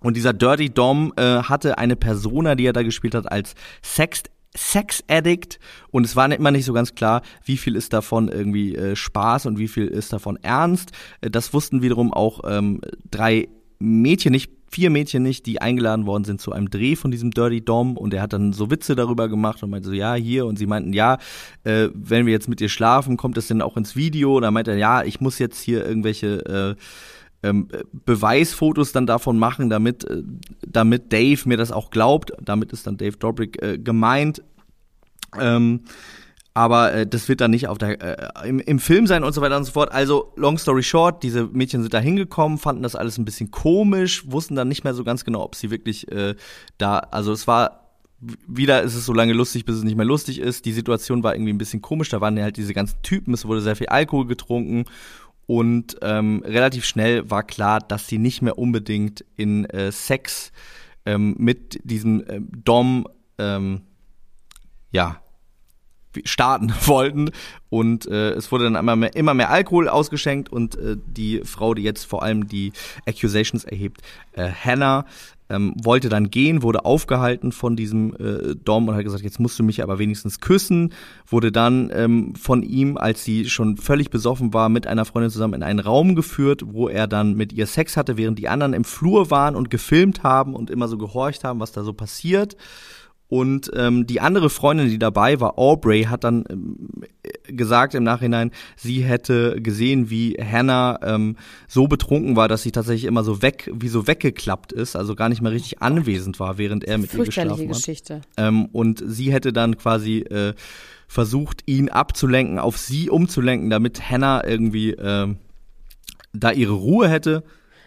B: Und dieser Dirty Dom äh, hatte eine Persona, die er da gespielt hat, als Sex Sex Addict und es war immer nicht so ganz klar, wie viel ist davon irgendwie äh, Spaß und wie viel ist davon ernst. Äh, das wussten wiederum auch ähm, drei Mädchen nicht, vier Mädchen nicht, die eingeladen worden sind zu einem Dreh von diesem Dirty Dom und er hat dann so Witze darüber gemacht und meinte so, ja, hier und sie meinten, ja, äh, wenn wir jetzt mit dir schlafen, kommt das denn auch ins Video? Und dann meinte er, ja, ich muss jetzt hier irgendwelche äh, ähm, Beweisfotos dann davon machen, damit, äh, damit Dave mir das auch glaubt. Damit ist dann Dave Dobrik äh, gemeint. Ähm, aber äh, das wird dann nicht auf der äh, im, im Film sein und so weiter und so fort. Also long story short, diese Mädchen sind da hingekommen, fanden das alles ein bisschen komisch, wussten dann nicht mehr so ganz genau, ob sie wirklich äh, da, also es war wieder ist es so lange lustig, bis es nicht mehr lustig ist. Die Situation war irgendwie ein bisschen komisch. Da waren ja halt diese ganzen Typen, es wurde sehr viel Alkohol getrunken und ähm, relativ schnell war klar, dass sie nicht mehr unbedingt in äh, Sex ähm, mit diesem äh, Dom ähm, ja starten wollten und äh, es wurde dann immer mehr, immer mehr Alkohol ausgeschenkt und äh, die Frau, die jetzt vor allem die Accusations erhebt, äh, Hannah, ähm, wollte dann gehen, wurde aufgehalten von diesem äh, Dom und hat gesagt, jetzt musst du mich aber wenigstens küssen, wurde dann ähm, von ihm, als sie schon völlig besoffen war, mit einer Freundin zusammen in einen Raum geführt, wo er dann mit ihr Sex hatte, während die anderen im Flur waren und gefilmt haben und immer so gehorcht haben, was da so passiert. Und ähm, die andere Freundin, die dabei war, Aubrey, hat dann ähm, gesagt im Nachhinein, sie hätte gesehen, wie Hannah ähm, so betrunken war, dass sie tatsächlich immer so weg, wie so weggeklappt ist, also gar nicht mehr richtig anwesend war, während er mit ihr geschlafen
A: Geschichte.
B: hat. Ähm, und sie hätte dann quasi äh, versucht, ihn abzulenken, auf sie umzulenken, damit Hannah irgendwie äh, da ihre Ruhe hätte.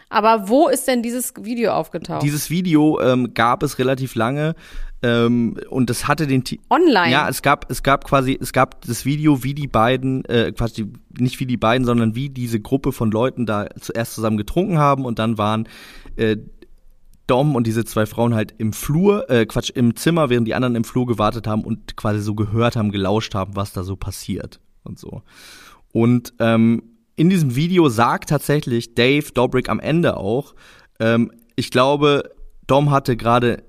A: Aber wo ist denn dieses Video aufgetaucht?
B: Dieses Video ähm, gab es relativ lange. Ähm, und das hatte den T
A: Online.
B: Ja, es gab, es gab quasi, es gab das Video, wie die beiden, äh, quasi nicht wie die beiden, sondern wie diese Gruppe von Leuten da zuerst zusammen getrunken haben und dann waren äh, Dom und diese zwei Frauen halt im Flur, äh, Quatsch, im Zimmer, während die anderen im Flur gewartet haben und quasi so gehört haben, gelauscht haben, was da so passiert und so. Und ähm, in diesem Video sagt tatsächlich Dave Dobrik am Ende auch, ähm, ich glaube, Dom hatte gerade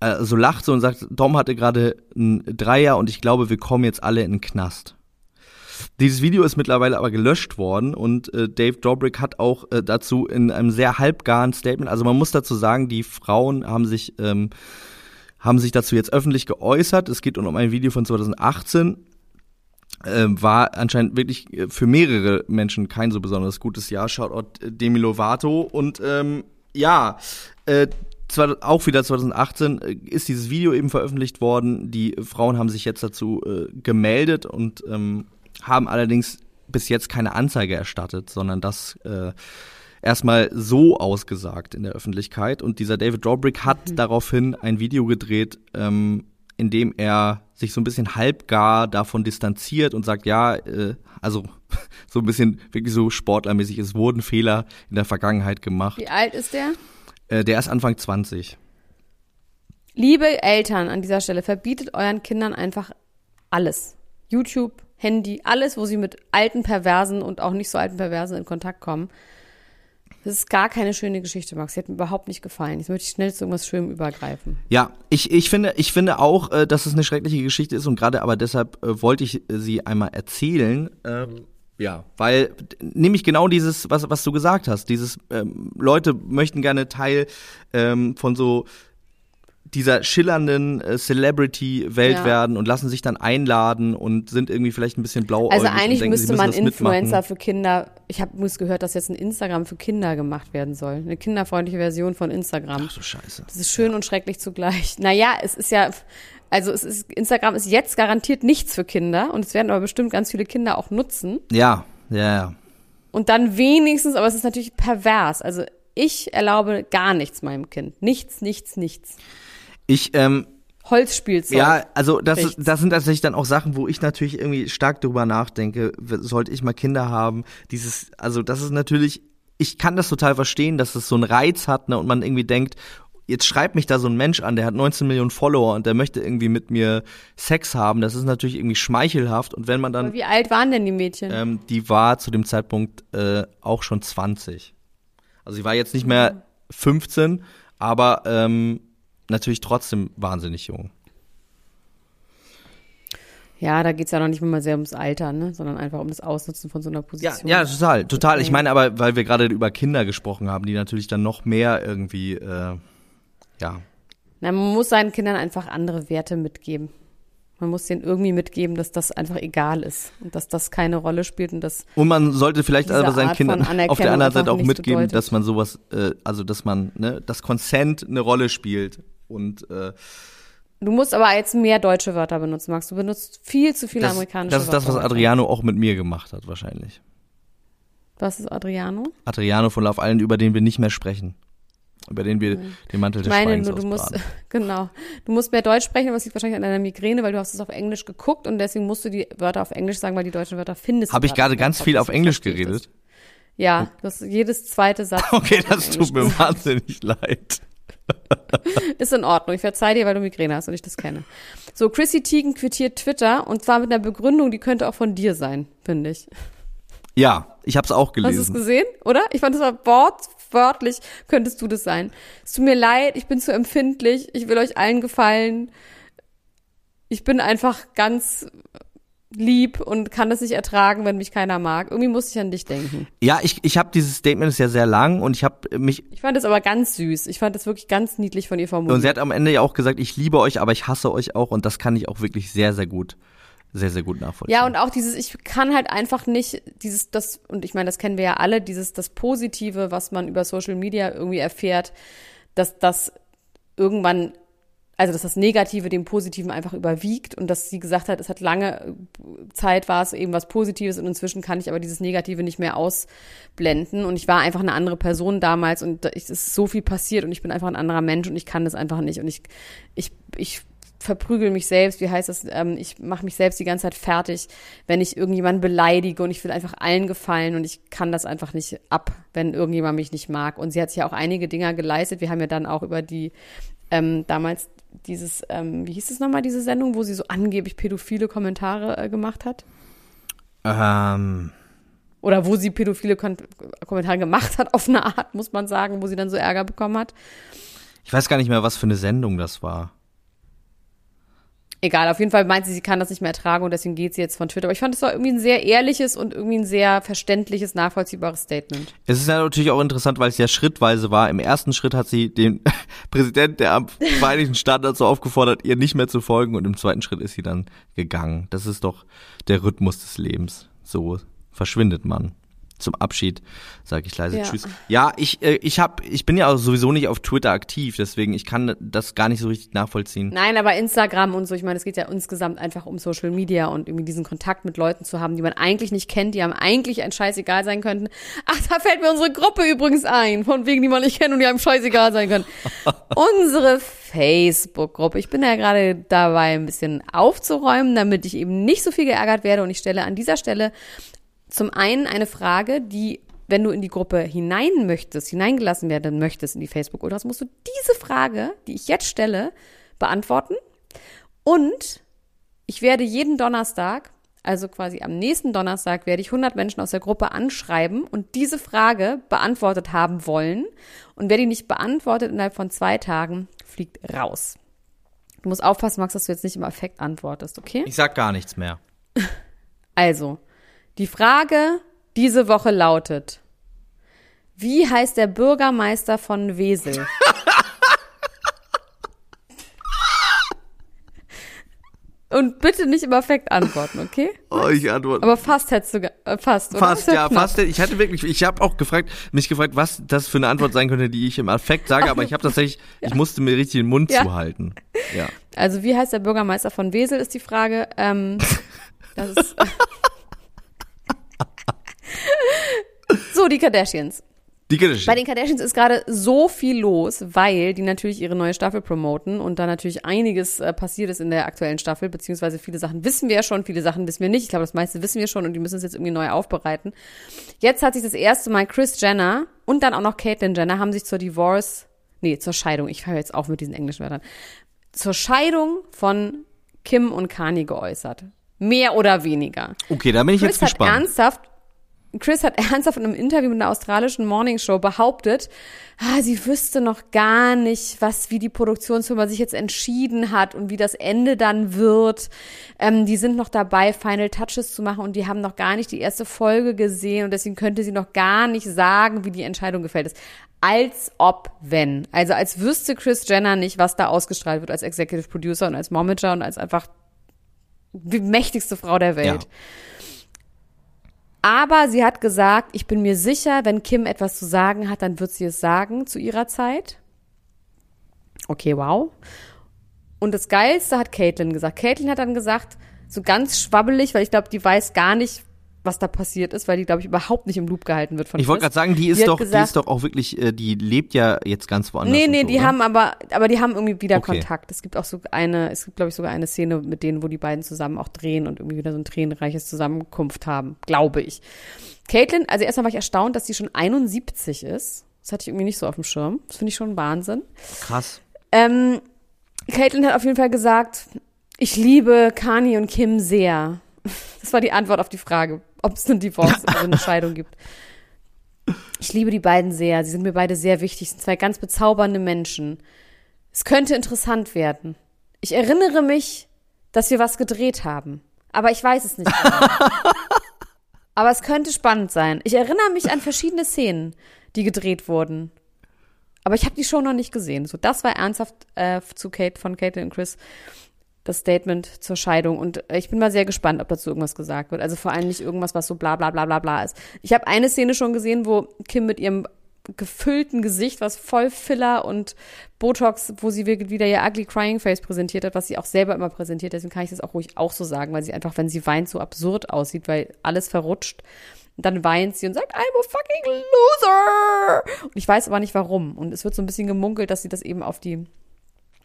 B: äh, so lacht so und sagt, Dom hatte gerade ein Dreier und ich glaube, wir kommen jetzt alle in den Knast. Dieses Video ist mittlerweile aber gelöscht worden und äh, Dave Dobrik hat auch äh, dazu in einem sehr halbgaren Statement, also man muss dazu sagen, die Frauen haben sich ähm, haben sich dazu jetzt öffentlich geäußert. Es geht um ein Video von 2018 äh, war anscheinend wirklich äh, für mehrere Menschen kein so besonders gutes Jahr. Shoutout äh, Demi Lovato. Und ähm, ja, äh, zwar auch wieder 2018 äh, ist dieses Video eben veröffentlicht worden. Die Frauen haben sich jetzt dazu äh, gemeldet und ähm, haben allerdings bis jetzt keine Anzeige erstattet, sondern das äh, erstmal so ausgesagt in der Öffentlichkeit. Und dieser David Dobrik hat mhm. daraufhin ein Video gedreht, ähm, in dem er sich so ein bisschen halbgar davon distanziert und sagt, ja, äh, also so ein bisschen wirklich so sportlermäßig, es wurden Fehler in der Vergangenheit gemacht.
A: Wie alt ist der?
B: Äh, der ist Anfang 20.
A: Liebe Eltern an dieser Stelle, verbietet euren Kindern einfach alles. YouTube, Handy, alles, wo sie mit alten Perversen und auch nicht so alten Perversen in Kontakt kommen. Das ist gar keine schöne Geschichte, Max. Sie hat mir überhaupt nicht gefallen. Jetzt möchte ich schnell zu irgendwas Schönem übergreifen.
B: Ja, ich, ich, finde, ich finde auch, äh, dass es eine schreckliche Geschichte ist und gerade aber deshalb äh, wollte ich sie einmal erzählen. Ähm, ja, weil nämlich genau dieses, was, was du gesagt hast, dieses ähm, Leute möchten gerne Teil ähm, von so dieser schillernden äh, Celebrity-Welt ja. werden und lassen sich dann einladen und sind irgendwie vielleicht ein bisschen blau.
A: Also eigentlich denken, müsste man Influencer für Kinder, ich habe gehört, dass jetzt ein Instagram für Kinder gemacht werden soll. Eine kinderfreundliche Version von Instagram.
B: Ach so scheiße.
A: Das ist schön ja. und schrecklich zugleich. Naja, es ist ja, also es ist, Instagram ist jetzt garantiert nichts für Kinder und es werden aber bestimmt ganz viele Kinder auch nutzen.
B: Ja, ja, ja.
A: Und dann wenigstens, aber es ist natürlich pervers. Also ich erlaube gar nichts meinem Kind. Nichts, nichts, nichts.
B: Ich, ähm,
A: Holzspielzeug.
B: Ja, also das, das sind tatsächlich dann auch Sachen, wo ich natürlich irgendwie stark drüber nachdenke, sollte ich mal Kinder haben. Dieses, also das ist natürlich, ich kann das total verstehen, dass es so einen Reiz hat, ne, und man irgendwie denkt, jetzt schreibt mich da so ein Mensch an, der hat 19 Millionen Follower und der möchte irgendwie mit mir Sex haben. Das ist natürlich irgendwie schmeichelhaft. Und wenn man dann.
A: Aber wie alt waren denn die Mädchen?
B: Ähm, die war zu dem Zeitpunkt äh, auch schon 20. Also sie war jetzt nicht mehr 15, aber ähm, natürlich trotzdem wahnsinnig jung.
A: Ja, da geht es ja noch nicht mal sehr ums Alter, ne? sondern einfach um das Ausnutzen von so einer Position.
B: Ja, ja total, total. Ich meine aber, weil wir gerade über Kinder gesprochen haben, die natürlich dann noch mehr irgendwie, äh, ja.
A: Na, man muss seinen Kindern einfach andere Werte mitgeben. Man muss denen irgendwie mitgeben, dass das einfach egal ist und dass das keine Rolle spielt und dass
B: und man sollte vielleicht aber seinen Kindern auf der anderen Seite auch mitgeben, bedeutet. dass man sowas, äh, also dass man, ne, dass Consent eine Rolle spielt und äh,
A: Du musst aber jetzt mehr deutsche Wörter benutzen, Max. Du benutzt viel zu viele
B: das,
A: amerikanische Wörter.
B: Das ist das, was Adriano auch mit mir gemacht hat, wahrscheinlich.
A: Was ist Adriano?
B: Adriano von Love Island, über den wir nicht mehr sprechen. Über den wir mhm. den Mantel des
A: meine,
B: Schweigens
A: nur, du musst, Genau. Du musst mehr Deutsch sprechen, aber es liegt wahrscheinlich an deiner Migräne, weil du hast es auf Englisch geguckt und deswegen musst du die Wörter auf Englisch sagen, weil die deutschen Wörter findest
B: Habe ich gerade ganz viel auf Englisch geredet?
A: Ja, du hast jedes zweite Satz.
B: Okay, das tut mir wahnsinnig leid.
A: Ist in Ordnung. Ich verzeih dir, weil du Migräne hast und ich das kenne. So, Chrissy Teigen quittiert Twitter und zwar mit einer Begründung, die könnte auch von dir sein, finde ich.
B: Ja, ich habe es auch gelesen.
A: Hast du es gesehen, oder? Ich fand es war wortwörtlich, könntest du das sein. Es tut mir leid, ich bin zu empfindlich, ich will euch allen gefallen. Ich bin einfach ganz lieb und kann das nicht ertragen, wenn mich keiner mag. Irgendwie muss ich an dich denken.
B: Ja, ich, ich habe dieses Statement ist ja sehr lang und ich habe mich.
A: Ich fand es aber ganz süß. Ich fand es wirklich ganz niedlich von ihr formuliert.
B: Und sie hat am Ende ja auch gesagt, ich liebe euch, aber ich hasse euch auch und das kann ich auch wirklich sehr, sehr gut sehr, sehr gut nachvollziehen.
A: Ja, und auch dieses, ich kann halt einfach nicht dieses, das, und ich meine, das kennen wir ja alle, dieses, das Positive, was man über Social Media irgendwie erfährt, dass das irgendwann also dass das Negative dem Positiven einfach überwiegt und dass sie gesagt hat, es hat lange Zeit war es eben was Positives und inzwischen kann ich aber dieses Negative nicht mehr ausblenden und ich war einfach eine andere Person damals und es ist so viel passiert und ich bin einfach ein anderer Mensch und ich kann das einfach nicht und ich ich ich verprügel mich selbst, wie heißt das, ähm, ich mache mich selbst die ganze Zeit fertig, wenn ich irgendjemanden beleidige und ich will einfach allen gefallen und ich kann das einfach nicht ab, wenn irgendjemand mich nicht mag. Und sie hat sich ja auch einige Dinger geleistet. Wir haben ja dann auch über die ähm, damals dieses, ähm, wie hieß es nochmal, diese Sendung, wo sie so angeblich pädophile Kommentare äh, gemacht hat?
B: Ähm.
A: Oder wo sie pädophile Kon Kommentare gemacht hat, auf eine Art, muss man sagen, wo sie dann so Ärger bekommen hat.
B: Ich weiß gar nicht mehr, was für eine Sendung das war.
A: Egal, auf jeden Fall meint sie, sie kann das nicht mehr ertragen und deswegen geht sie jetzt von Twitter. Aber ich fand, es war irgendwie ein sehr ehrliches und irgendwie ein sehr verständliches, nachvollziehbares Statement.
B: Es ist ja natürlich auch interessant, weil es ja schrittweise war. Im ersten Schritt hat sie den Präsident der Vereinigten Staaten dazu aufgefordert, ihr nicht mehr zu folgen und im zweiten Schritt ist sie dann gegangen. Das ist doch der Rhythmus des Lebens. So verschwindet man zum Abschied sage ich leise
A: Ja.
B: Tschüss. Ja, ich äh, ich hab ich bin ja auch sowieso nicht auf Twitter aktiv, deswegen ich kann das gar nicht so richtig nachvollziehen.
A: Nein, aber Instagram und so, ich meine, es geht ja insgesamt einfach um Social Media und irgendwie diesen Kontakt mit Leuten zu haben, die man eigentlich nicht kennt, die einem eigentlich ein Scheißegal sein könnten. Ach, da fällt mir unsere Gruppe übrigens ein, von wegen, die man nicht kennt und die einem scheißegal sein können. unsere Facebook-Gruppe. Ich bin ja gerade dabei, ein bisschen aufzuräumen, damit ich eben nicht so viel geärgert werde und ich stelle an dieser Stelle zum einen eine Frage, die, wenn du in die Gruppe hinein möchtest, hineingelassen werden möchtest in die Facebook-Ultras, musst du diese Frage, die ich jetzt stelle, beantworten. Und ich werde jeden Donnerstag, also quasi am nächsten Donnerstag, werde ich 100 Menschen aus der Gruppe anschreiben und diese Frage beantwortet haben wollen. Und wer die nicht beantwortet innerhalb von zwei Tagen, fliegt raus. Du musst aufpassen, Max, dass du jetzt nicht im Affekt antwortest, okay?
B: Ich sag gar nichts mehr.
A: Also, die Frage diese Woche lautet, wie heißt der Bürgermeister von Wesel? Und bitte nicht im Affekt antworten, okay?
B: Oh, ich antworte.
A: Aber fast hättest du, äh, fast, oder?
B: Fast, ja,
A: knapp.
B: fast. Ich hatte wirklich, ich habe auch gefragt, mich gefragt, was das für eine Antwort sein könnte, die ich im Affekt sage, aber ich habe tatsächlich, ich musste mir richtig den Mund
A: Ja.
B: zuhalten. Ja.
A: Also, wie heißt der Bürgermeister von Wesel, ist die Frage. Ähm, das ist so, die Kardashians.
B: Die Geschichte.
A: Bei den Kardashians ist gerade so viel los, weil die natürlich ihre neue Staffel promoten und da natürlich einiges äh, passiert ist in der aktuellen Staffel, beziehungsweise viele Sachen wissen wir ja schon, viele Sachen wissen wir nicht. Ich glaube, das meiste wissen wir schon und die müssen es jetzt irgendwie neu aufbereiten. Jetzt hat sich das erste Mal Chris Jenner und dann auch noch Caitlyn Jenner haben sich zur Divorce, nee, zur Scheidung, ich höre jetzt auf mit diesen englischen Wörtern, zur Scheidung von Kim und Kanye geäußert. Mehr oder weniger.
B: Okay, da bin ich jetzt
A: Chris hat
B: gespannt.
A: ernsthaft, Chris hat ernsthaft in einem Interview mit einer australischen Morningshow behauptet, ah, sie wüsste noch gar nicht, was, wie die Produktionsfirma sich jetzt entschieden hat und wie das Ende dann wird. Ähm, die sind noch dabei, Final Touches zu machen und die haben noch gar nicht die erste Folge gesehen und deswegen könnte sie noch gar nicht sagen, wie die Entscheidung gefällt ist. Als ob, wenn. Also als wüsste Chris Jenner nicht, was da ausgestrahlt wird als Executive Producer und als Momager und als einfach die mächtigste Frau der Welt.
B: Ja.
A: Aber sie hat gesagt, ich bin mir sicher, wenn Kim etwas zu sagen hat, dann wird sie es sagen zu ihrer Zeit. Okay, wow. Und das Geilste hat Caitlyn gesagt. Caitlyn hat dann gesagt, so ganz schwabbelig, weil ich glaube, die weiß gar nicht, was da passiert ist, weil die, glaube ich, überhaupt nicht im Loop gehalten wird von
B: Ich wollte gerade sagen, die ist
A: hat
B: doch, die
A: gesagt-
B: ist doch auch wirklich, äh, die lebt ja jetzt ganz woanders.
A: Nee, nee,
B: so,
A: die
B: oder?
A: haben aber, aber die haben irgendwie wieder
B: Okay.
A: Kontakt. Es gibt auch so eine, es gibt, glaube ich, sogar eine Szene mit denen, wo die beiden zusammen auch drehen und irgendwie wieder so ein tränenreiches Zusammenkunft haben, glaube ich. Caitlin, also erstmal war ich erstaunt, dass sie schon 71 ist. Das hatte ich irgendwie nicht so auf dem Schirm. Das finde ich schon Wahnsinn.
B: Krass.
A: Ähm, Caitlin hat auf jeden Fall gesagt, ich liebe Kanye und Kim sehr. Das war die Antwort auf die Frage, ob es eine Divorce, also eine Scheidung gibt. Ich liebe die beiden sehr. Sie sind mir beide sehr wichtig. sind zwei ganz bezaubernde Menschen. Es könnte interessant werden. Ich erinnere mich, dass wir was gedreht haben. Aber ich weiß es nicht genau. Aber es könnte spannend sein. Ich erinnere mich an verschiedene Szenen, die gedreht wurden. Aber ich habe die Show noch nicht gesehen. So, das war ernsthaft äh, zu Kate von Kate und Chris das Statement zur Scheidung. Und äh, ich bin mal sehr gespannt, ob dazu irgendwas gesagt wird. Also vor allem nicht irgendwas, was so bla bla bla bla bla ist. Ich habe eine Szene schon gesehen, wo Kim mit ihrem gefüllten Gesicht, was voll Filler und Botox, wo sie wirklich wieder ihr ugly crying face präsentiert hat, was sie auch selber immer präsentiert. Deswegen kann ich das auch ruhig auch so sagen, weil sie einfach, wenn sie weint, so absurd aussieht, weil alles verrutscht. Und dann weint sie und sagt, I'm a fucking loser. Und ich weiß aber nicht warum. Und es wird so ein bisschen gemunkelt, dass sie das eben auf die,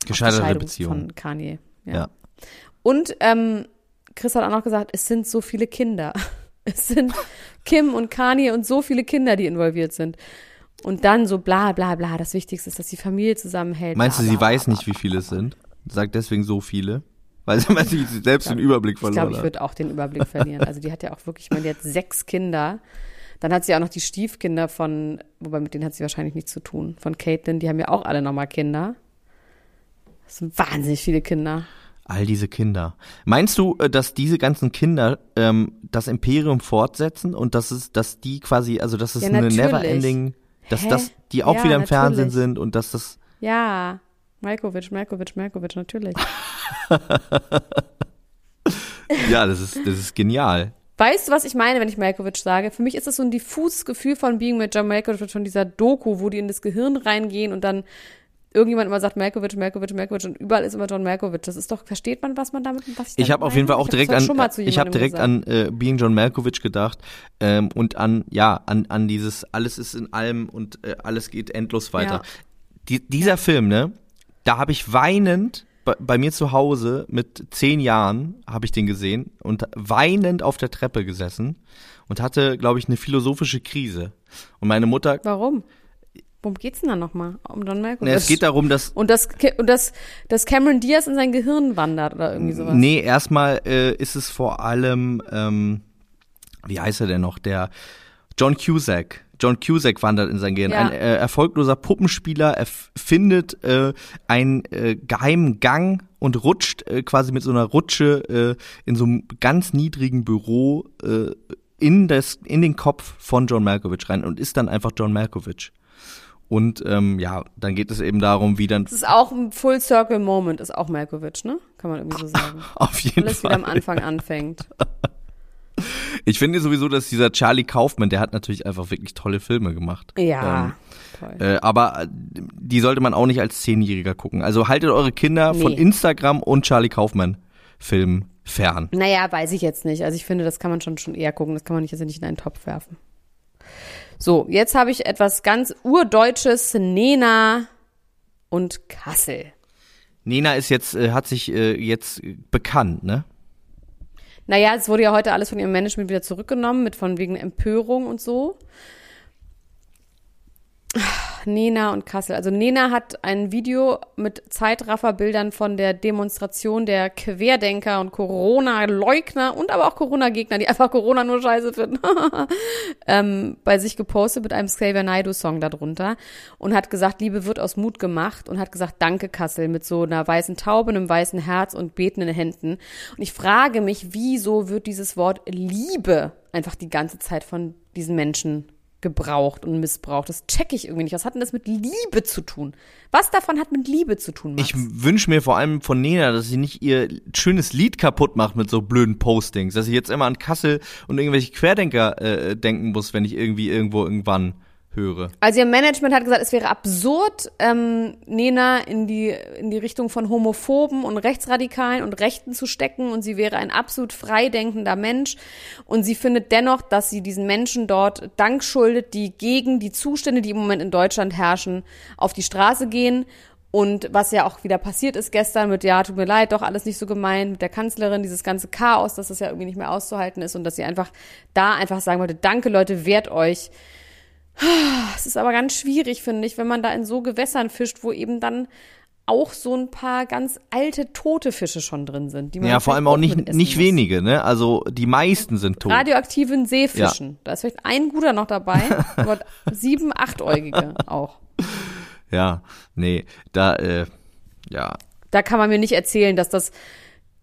B: Gescheiterte Beziehung.
A: von Kanye. Ja.
B: Ja.
A: Und ähm, Chris hat auch noch gesagt, es sind so viele Kinder. Es sind Kim und Kanye und so viele Kinder, die involviert sind. Und dann so bla bla bla. Das Wichtigste ist, dass die Familie zusammenhält.
B: Meinst du, sie
A: bla,
B: weiß
A: bla,
B: nicht, wie viele es sind? Sagt deswegen so viele? Weil sie, sie selbst den Überblick
A: Ich glaube,
B: verloren
A: ich würde auch den Überblick verlieren. Also die hat ja auch wirklich, ich meine, die hat sechs Kinder Dann hat sie auch noch die Stiefkinder von, wobei mit denen hat sie wahrscheinlich nichts zu tun, von Caitlin, die haben ja auch alle nochmal Kinder. Das sind wahnsinnig viele Kinder.
B: All diese Kinder. Meinst du, äh, dass diese ganzen Kinder ähm, das Imperium fortsetzen und dass es, dass die quasi, also dass es
A: Ja,
B: eine. Neverending, dass
A: Hä?
B: das die auch
A: Ja,
B: wieder im Fernsehen
A: natürlich.
B: sind und dass das
A: Ja, Malkovic, Malkovic, Malkovic, natürlich.
B: ja, das ist das ist genial.
A: Weißt du, was ich meine, wenn ich Malkovich sage? Für mich ist das so ein diffuses Gefühl von Being mit John Malkovich von dieser Doku, wo die in das Gehirn reingehen und dann irgendjemand immer sagt Malkovich, Malkovich, Malkovich und überall ist immer John Malkovich. Das ist doch, versteht man, was man damit, was ich
B: Ich habe auf jeden Fall auch direkt an,
A: zu
B: ich habe direkt
A: gesagt.
B: an äh, Being John Malkovich gedacht ähm, und an ja an an dieses alles ist in allem und äh, alles geht endlos weiter.
A: Ja.
B: Die, dieser Film, ne, da habe ich weinend bei, bei mir zu Hause mit zehn Jahren habe ich den gesehen und weinend auf der Treppe gesessen und hatte, glaube ich, eine philosophische Krise. Und meine Mutter,
A: Warum? Worum geht's denn da nochmal? Um John Malkovich?
B: ne, es geht darum, dass
A: und das, und das, dass Cameron Diaz in sein Gehirn wandert oder irgendwie sowas.
B: Nee, erstmal äh, ist es vor allem, ähm, wie heißt er denn noch, der John Cusack. John Cusack wandert in sein Gehirn.
A: Ja.
B: Ein äh, erfolgloser Puppenspieler. Er findet äh, einen äh, geheimen Gang und rutscht äh, quasi mit so einer Rutsche äh, in so einem ganz niedrigen Büro äh, in, das, in den Kopf von John Malkovich rein und ist dann einfach John Malkovich. Und ähm, ja, dann geht es eben darum, wie dann
A: Das ist auch ein Full Circle Moment, ist auch Malkovich, ne? Kann man irgendwie so sagen.
B: auf jeden
A: Alles
B: Fall.
A: wieder am Anfang anfängt.
B: Ich finde sowieso, dass dieser Charlie Kaufman, der hat natürlich einfach wirklich tolle Filme gemacht.
A: Ja, toll.
B: Äh, aber äh, die sollte man auch nicht als Zehnjähriger gucken. Also haltet eure Kinder von
A: Nee.
B: Instagram und Charlie Kaufman Filmen fern.
A: Naja, weiß ich jetzt nicht. Also ich finde, das kann man schon, schon eher gucken. Das kann man nicht, jetzt nicht in einen Topf werfen. So, jetzt habe ich etwas ganz Urdeutsches. Nena und Kassel.
B: Nena ist jetzt, äh, hat sich äh, jetzt bekannt, ne?
A: Naja, es wurde ja heute alles von ihrem Management wieder zurückgenommen, mit von wegen Empörung und so. Nena und Kassel. Also Nena hat ein Video mit Zeitrafferbildern von der Demonstration der Querdenker und Corona-Leugner und aber auch Corona-Gegner, die einfach Corona nur scheiße finden, ähm, bei sich gepostet mit einem Xavier Naidoo-Song darunter und hat gesagt, Liebe wird aus Mut gemacht und hat gesagt, danke Kassel mit so einer weißen Taube, einem weißen Herz und betenden Händen. Und ich frage mich, wieso wird dieses Wort Liebe einfach die ganze Zeit von diesen Menschen gebraucht und missbraucht. Das checke ich irgendwie nicht. Was hat denn das mit Liebe zu tun? Was davon hat mit Liebe zu tun, Max?
B: Ich wünsche mir vor allem von Nena, dass sie nicht ihr schönes Lied kaputt macht mit so blöden Postings. Dass ich jetzt immer an Kassel und irgendwelche Querdenker äh, denken muss, wenn ich irgendwie irgendwo irgendwann höre.
A: Also ihr Management hat gesagt, es wäre absurd, ähm, Nena in die, in die Richtung von Homophoben und Rechtsradikalen und Rechten zu stecken und sie wäre ein absolut freidenkender Mensch und sie findet dennoch, dass sie diesen Menschen dort Dank schuldet, die gegen die Zustände, die im Moment in Deutschland herrschen, auf die Straße gehen und was ja auch wieder passiert ist gestern mit, ja, tut mir leid, doch alles nicht so gemeint, mit der Kanzlerin, dieses ganze Chaos, dass das ja irgendwie nicht mehr auszuhalten ist und dass sie einfach da einfach sagen wollte, danke Leute, wehrt euch. Es ist aber ganz schwierig, finde ich, wenn man da in so Gewässern fischt, wo eben dann auch so ein paar ganz alte tote Fische schon drin sind. Die man
B: Ja, vor allem auch nicht, nicht wenige, ne? Also die meisten sind tot.
A: Radioaktiven Seefischen. Da ist vielleicht ein guter noch dabei, aber sieben, achtäugige auch.
B: Ja, nee, da, äh, ja.
A: Da kann man mir nicht erzählen, dass das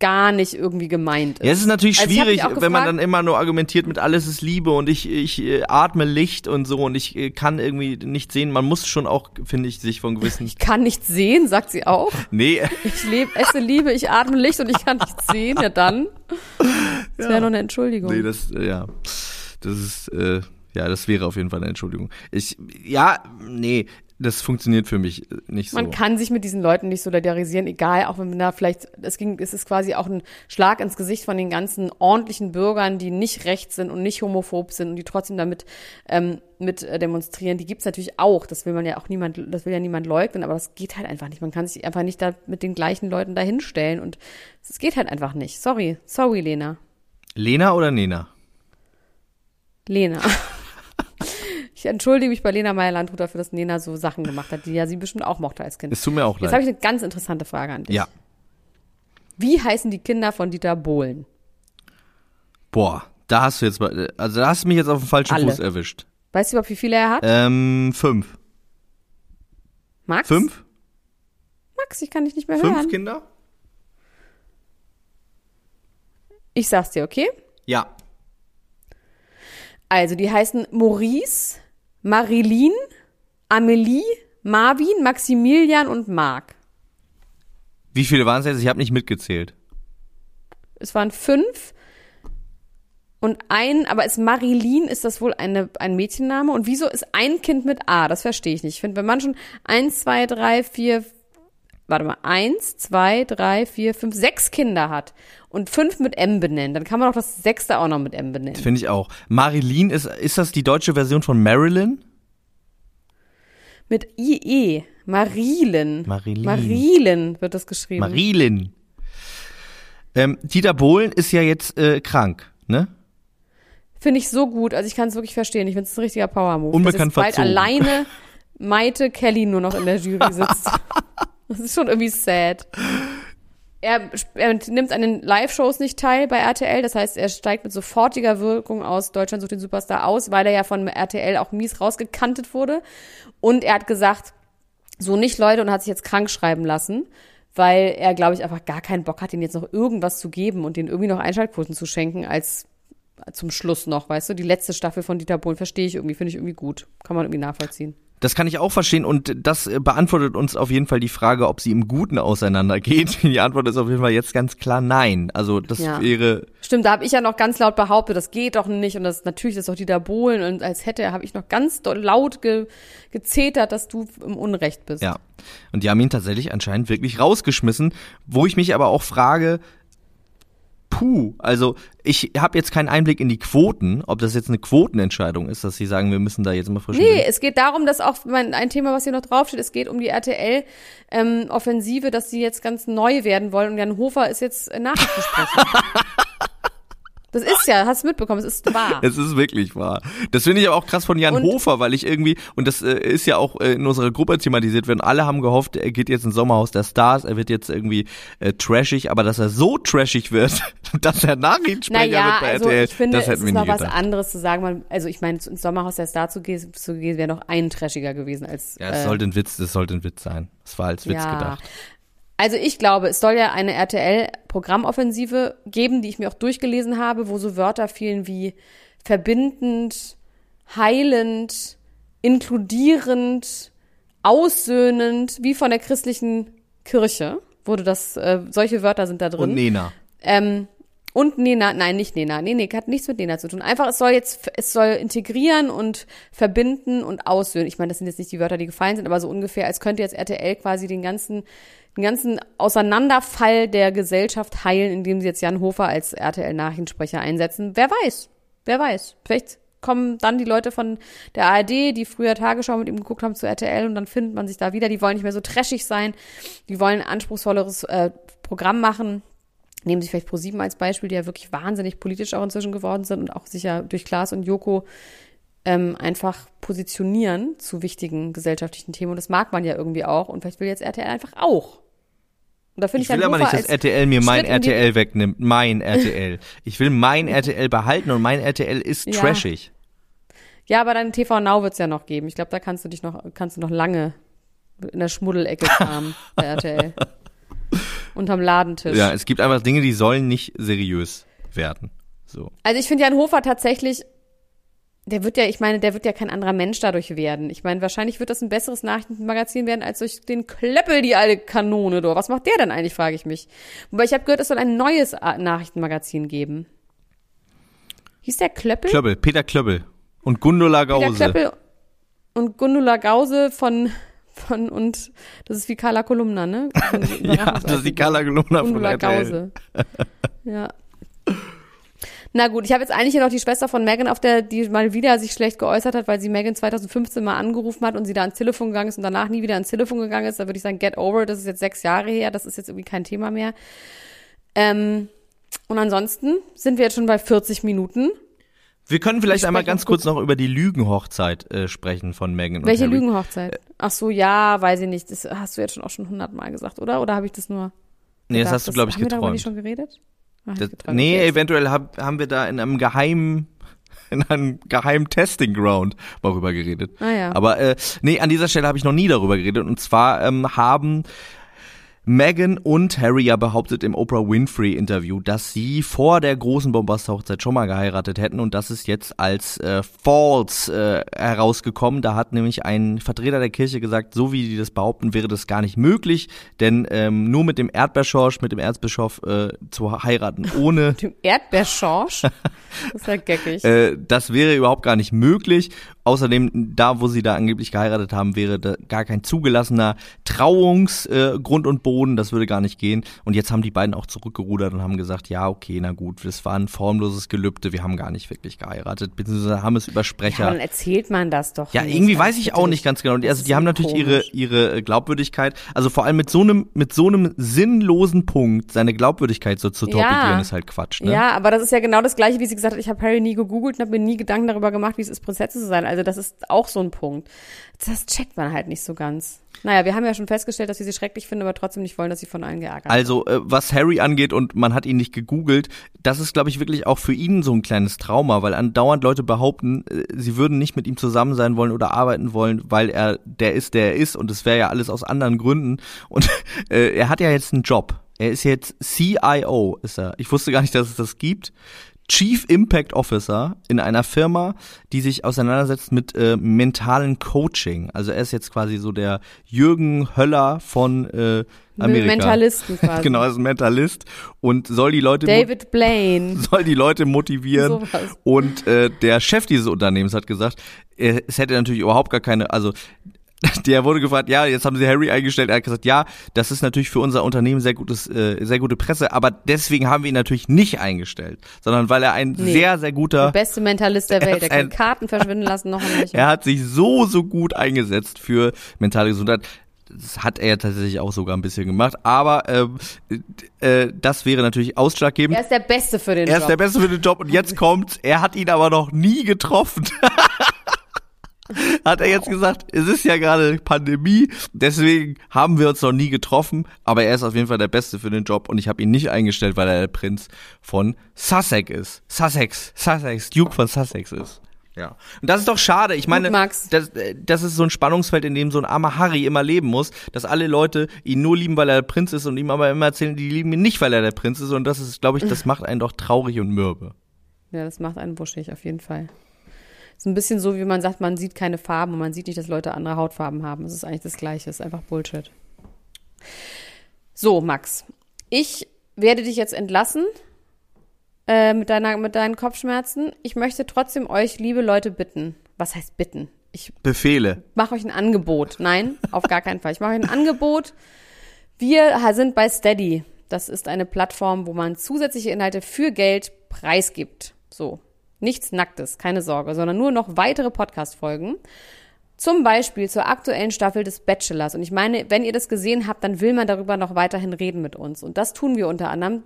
A: gar nicht irgendwie gemeint ist.
B: Ja, es ist natürlich
A: Also
B: schwierig,
A: auch
B: wenn man
A: gefragt-
B: dann immer nur argumentiert mit alles ist Liebe und ich, ich äh, atme Licht und so und ich äh, kann irgendwie nicht sehen. Man muss schon auch, finde ich, sich von gewissen.
A: Ich kann nichts sehen, sagt sie auch.
B: nee,
A: Ich lebe, esse Liebe, ich atme Licht und ich kann nichts sehen. Ja dann. Das wäre nur eine Entschuldigung.
B: nee, das, äh, ja. Das ist, äh, ja, das wäre auf jeden Fall eine Entschuldigung. Ich, ja, nee, das funktioniert für mich äh, nicht so.
A: Man kann sich mit diesen Leuten nicht solidarisieren, egal, auch wenn man da vielleicht, es ging, es ist quasi auch ein Schlag ins Gesicht von den ganzen ordentlichen Bürgern, die nicht rechts sind und nicht homophob sind und die trotzdem damit ähm, mit äh, demonstrieren. Die gibt's natürlich auch. Das will man ja auch niemand, das will ja niemand leugnen, aber das geht halt einfach nicht. Man kann sich einfach nicht da mit den gleichen Leuten da hinstellen und es geht halt einfach nicht. Sorry, sorry, Lena.
B: Lena oder Nena?
A: Lena. Ich entschuldige mich bei Lena Meyer-Landrut dafür, dass Lena so Sachen gemacht hat, die ja sie bestimmt auch mochte als Kind.
B: Es tut mir auch
A: Jetzt habe
B: leid.
A: ich eine ganz interessante Frage an dich.
B: Ja.
A: Wie heißen die Kinder von Dieter Bohlen?
B: Boah, da hast du jetzt mal, also da hast du mich jetzt auf den falschen
A: Alle.
B: Fuß erwischt.
A: Weißt du überhaupt, wie viele er hat?
B: Ähm, fünf.
A: Max?
B: Fünf?
A: Max, ich kann dich nicht mehr
B: Fünf
A: hören.
B: Kinder?
A: Ich sag's dir, okay?
B: Ja.
A: Also, die heißen Maurice, Marilyn, Amelie, Marvin, Maximilian und Marc.
B: Wie viele waren es jetzt? Ich habe nicht mitgezählt.
A: Es waren fünf. Und ein, aber ist Marilyn, ist das wohl eine, ein Mädchenname? Und wieso ist ein Kind mit A? Das verstehe ich nicht. Ich finde, wenn man schon eins, zwei, drei, vier, warte mal, eins, zwei, drei, vier, fünf, sechs Kinder hat und fünf mit M benennen, dann kann man doch das sechste auch noch mit M benennen.
B: Finde ich auch. Marilyn, ist, ist das die deutsche Version von Marilyn?
A: Mit IE. Marilen.
B: Marilyn.
A: Marilen wird das geschrieben.
B: Marilyn. Ähm, Dieter Bohlen ist ja jetzt äh, krank, ne?
A: Finde ich so gut. Also ich kann es wirklich verstehen. Ich finde es ein richtiger Power-Move.
B: Unbekannt
A: dass jetzt bald
B: verzogen.
A: alleine Maite Kelly nur noch in der Jury sitzt. Das ist schon irgendwie sad. Er, er nimmt an den Live-Shows nicht teil bei RTL. Das heißt, er steigt mit sofortiger Wirkung aus Deutschland sucht den Superstar aus, weil er ja von RTL auch mies rausgekantet wurde. Und er hat gesagt, so nicht Leute und hat sich jetzt krank schreiben lassen, weil er, glaube ich, einfach gar keinen Bock hat, ihnen jetzt noch irgendwas zu geben und denen irgendwie noch Einschaltquoten zu schenken als zum Schluss noch, weißt du? Die letzte Staffel von Dieter Bohlen verstehe ich irgendwie, finde ich irgendwie gut. Kann man irgendwie nachvollziehen.
B: Das kann ich auch verstehen und das äh, beantwortet uns auf jeden Fall die Frage, ob sie im Guten auseinandergeht. Die Antwort ist auf jeden Fall jetzt ganz klar nein. Also das
A: Ja.
B: wäre
A: Stimmt, da habe ich ja noch ganz laut behauptet, das geht doch nicht und das natürlich das ist doch Dieter Bohlen und als hätte habe ich noch ganz laut ge, gezetert, dass du im Unrecht bist.
B: Ja. Und die haben ihn tatsächlich anscheinend wirklich rausgeschmissen, wo ich mich aber auch frage, puh, also ich habe jetzt keinen Einblick in die Quoten, ob das jetzt eine Quotenentscheidung ist, dass sie sagen, wir müssen da jetzt mal frisch
A: Nee, es geht darum, dass auch mein, ein Thema, was hier noch draufsteht, es geht um die RTL-Offensive, dass sie jetzt ganz neu werden wollen und Jan Hofer ist jetzt äh, Nachrichtensprecher. das ist ja, hast du mitbekommen, es ist wahr.
B: Es ist wirklich wahr. Das finde ich aber auch krass von Jan
A: Und-
B: Hofer, weil ich irgendwie, und das äh, ist ja auch äh, in unserer Gruppe thematisiert werden, alle haben gehofft, er geht jetzt ins Sommerhaus der Stars, er wird jetzt irgendwie äh, trashig, aber dass er so trashig wird, dass er Nachrichtensprecher
A: Naja,
B: wird bei
A: also
B: RTL,
A: ich finde,
B: das
A: es
B: hätten wir
A: ist
B: nie
A: noch was
B: gedacht.
A: anderes zu sagen. Man, also ich meine, ins Sommerhaus der Star zu gehen, zu gehen wäre noch ein trashiger gewesen als.
B: Ja, es
A: äh,
B: sollte ein Witz, es sollte ein Witz sein. Es war als Witz
A: Ja.
B: gedacht.
A: Also ich glaube, es soll ja eine RTL-Programmoffensive geben, die ich mir auch durchgelesen habe, wo so Wörter fielen wie verbindend, heilend, inkludierend, aussöhnend, wie von der christlichen Kirche wurde das, äh, solche Wörter sind da drin.
B: Und Nena.
A: Ähm, und Nena, nein, nicht Nena. Nee, nee, hat nichts mit Nena zu tun. Einfach, es soll jetzt, es soll integrieren und verbinden und aussöhnen. Ich meine, das sind jetzt nicht die Wörter, die gefallen sind, aber so ungefähr, als könnte jetzt RTL quasi den ganzen, den ganzen Auseinanderfall der Gesellschaft heilen, indem sie jetzt Jan Hofer als RTL-Nachrichtensprecher einsetzen. Wer weiß? Wer weiß? Vielleicht kommen dann die Leute von der ARD, die früher Tagesschau mit ihm geguckt haben, zu RTL und dann findet man sich da wieder. Die wollen nicht mehr so trashig sein. Die wollen ein anspruchsvolleres äh, Programm machen nehmen sich vielleicht ProSieben als Beispiel, die ja wirklich wahnsinnig politisch auch inzwischen geworden sind und auch sicher durch Klaas und Joko ähm, einfach positionieren zu wichtigen gesellschaftlichen Themen. Und das mag man ja irgendwie auch. Und vielleicht will jetzt RTL einfach auch. Und da finde ich,
B: Ich will aber nicht, dass RTL mir mein RTL wegnimmt. Mein RTL. Ich will mein RTL behalten und mein RTL ist
A: Ja.
B: trashig.
A: Ja, aber dann TV Now wird's ja noch geben. Ich glaube, da kannst du dich noch, kannst du noch lange in der Schmuddelecke kramen, bei RTL. Unterm Ladentisch.
B: Ja, es gibt einfach Dinge, die sollen nicht seriös werden. So.
A: Also ich finde Jan Hofer tatsächlich, der wird ja, ich meine, der wird ja kein anderer Mensch dadurch werden. Ich meine, wahrscheinlich wird das ein besseres Nachrichtenmagazin werden als durch den Klöppel, die alte Kanone. Do. Was macht der denn eigentlich, frage ich mich. Wobei ich habe gehört, es soll ein neues A- Nachrichtenmagazin geben. Hieß der Klöppel?
B: Klöbbel, Peter Klöbbel und Gundula Gause.
A: Klöppel und Gundula Gause von, von, und das ist wie Carla Kolumna, ne?
B: Ja, das ist die Carla Gelumna von
A: Gundula. Gause. Ja. Na gut, ich habe jetzt eigentlich hier noch die Schwester von Megan auf der, die mal wieder sich schlecht geäußert hat, weil sie Megan 2015 mal angerufen hat und sie da ans Telefon gegangen ist und danach nie wieder ans Telefon gegangen ist. Da würde ich sagen, get over, das ist jetzt sechs Jahre her, das ist jetzt irgendwie kein Thema mehr. Ähm, und ansonsten sind wir jetzt schon bei 40 Minuten.
B: Wir können vielleicht einmal ganz kurz noch über die Lügenhochzeit äh, sprechen von Megan
A: Welche
B: und Harry.
A: Lügenhochzeit? Ach so, ja, weiß ich nicht. Das hast du jetzt schon auch schon hundertmal gesagt, oder? Oder habe ich das nur?
B: Nee, das hast du, glaube ich,
A: haben wir darüber
B: geträumt.
A: nicht schon geredet?
B: Das, nee, eventuell hab, haben wir da in einem geheimen in einem geheimen Testing Ground mal rüber geredet.
A: Ah, ja.
B: Aber äh, nee, an dieser Stelle habe ich noch nie darüber geredet. Und zwar ähm, haben Meghan und Harry ja behauptet im Oprah Winfrey Interview, dass sie vor der großen Bombast-Hochzeit schon mal geheiratet hätten und das ist jetzt als äh, false äh, herausgekommen. Da hat nämlich ein Vertreter der Kirche gesagt, so wie die das behaupten, wäre das gar nicht möglich, denn ähm, nur mit dem Erdbeerschorsch, mit dem Erzbischof äh, zu heiraten ohne
A: Dem Erdbeerschorsch? das ist ja geckig.
B: äh, das wäre überhaupt gar nicht möglich. Außerdem, da wo sie da angeblich geheiratet haben, wäre da gar kein zugelassener Trauungsgrund äh, und Boden. Das würde gar nicht gehen. Und jetzt haben die beiden auch zurückgerudert und haben gesagt, ja, okay, na gut, das war ein formloses Gelübde. Wir haben gar nicht wirklich geheiratet, beziehungsweise haben es über
A: ja,
B: Sprecher.
A: dann erzählt man das doch.
B: Ja,
A: nicht.
B: irgendwie weiß ich auch nicht ganz genau. Und Also die haben natürlich ihre
A: komisch.
B: ihre äh, Glaubwürdigkeit. Also vor allem mit so einem mit so einem sinnlosen Punkt seine Glaubwürdigkeit so zu
A: Ja.
B: torpedieren ist halt Quatsch. Ne?
A: Ja, aber das ist ja genau das gleiche, wie sie gesagt hat, ich habe Harry nie gegoogelt und habe mir nie Gedanken darüber gemacht, wie es ist, Prinzessin zu sein. Also das ist auch so ein Punkt. Das checkt man halt nicht so ganz. Naja, wir haben ja schon festgestellt, dass wir sie schrecklich finden, aber trotzdem nicht wollen, dass sie von allen geärgert wird.
B: Also äh, was Harry angeht und man hat ihn nicht gegoogelt, das ist glaube ich wirklich auch für ihn so ein kleines Trauma, weil andauernd Leute behaupten, äh, sie würden nicht mit ihm zusammen sein wollen oder arbeiten wollen, weil er der ist, der er ist und es wäre ja alles aus anderen Gründen und äh, er hat ja jetzt einen Job. Er ist jetzt CIO, ist er. Ich wusste gar nicht, dass es das gibt. Chief Impact Officer in einer Firma, die sich auseinandersetzt mit äh, mentalen Coaching. Also er ist jetzt quasi so der Jürgen Höller von äh, Amerika.
A: Mentalisten quasi.
B: genau, er ist ein Mentalist und soll die Leute
A: David Blaine.
B: soll die Leute motivieren.
A: Sowas.
B: Und äh, der Chef dieses Unternehmens hat gesagt, äh, es hätte natürlich überhaupt gar keine, also der wurde gefragt, ja, jetzt haben sie Harry eingestellt. Er hat gesagt, ja, das ist natürlich für unser Unternehmen sehr gutes, äh, sehr gute Presse, aber deswegen haben wir ihn natürlich nicht eingestellt, sondern weil er ein
A: Nee.
B: sehr, sehr guter,
A: Der beste Mentalist der Welt. Der kann Karten verschwinden lassen, noch ein
B: er hat sich so, so gut eingesetzt für mentale Gesundheit. Das hat er tatsächlich auch sogar ein bisschen gemacht, aber ähm, äh, das wäre natürlich ausschlaggebend.
A: Er ist der Beste für den
B: Er
A: Job.
B: ist der Beste für den Job und jetzt kommt's, er hat ihn aber noch nie getroffen. hat er jetzt gesagt, es ist ja gerade Pandemie, deswegen haben wir uns noch nie getroffen, aber er ist auf jeden Fall der Beste für den Job und ich habe ihn nicht eingestellt, weil er der Prinz von Sussex ist. Sussex, Sussex, Duke von Sussex ist. Ja. Und das ist doch schade. Ich meine,
A: Max.
B: das, äh, das ist so ein Spannungsfeld, in dem so ein armer Harry immer leben muss, dass alle Leute ihn nur lieben, weil er der Prinz ist und ihm aber immer erzählen, die lieben ihn nicht, weil er der Prinz ist. Und das ist, glaube ich, das macht einen doch traurig und mürbe.
A: Ja, das macht einen wuschig, auf jeden Fall. Ist ein bisschen so, wie man sagt, man sieht keine Farben und man sieht nicht, dass Leute andere Hautfarben haben. Es ist eigentlich das Gleiche, es ist einfach Bullshit. So, Max, ich werde dich jetzt entlassen äh, mit, deiner, mit deinen Kopfschmerzen. Ich möchte trotzdem euch, liebe Leute, bitten. Was heißt bitten? Ich
B: Befehle.
A: mache euch ein Angebot. Nein, auf gar keinen Fall. Ich mache euch ein Angebot. Wir sind bei Steady. Das ist eine Plattform, wo man zusätzliche Inhalte für Geld preisgibt. So. Nichts Nacktes, keine Sorge, sondern nur noch weitere Podcast-Folgen. Zum Beispiel zur aktuellen Staffel des Bachelors. Und ich meine, wenn ihr das gesehen habt, dann will man darüber noch weiterhin reden mit uns. Und das tun wir unter anderem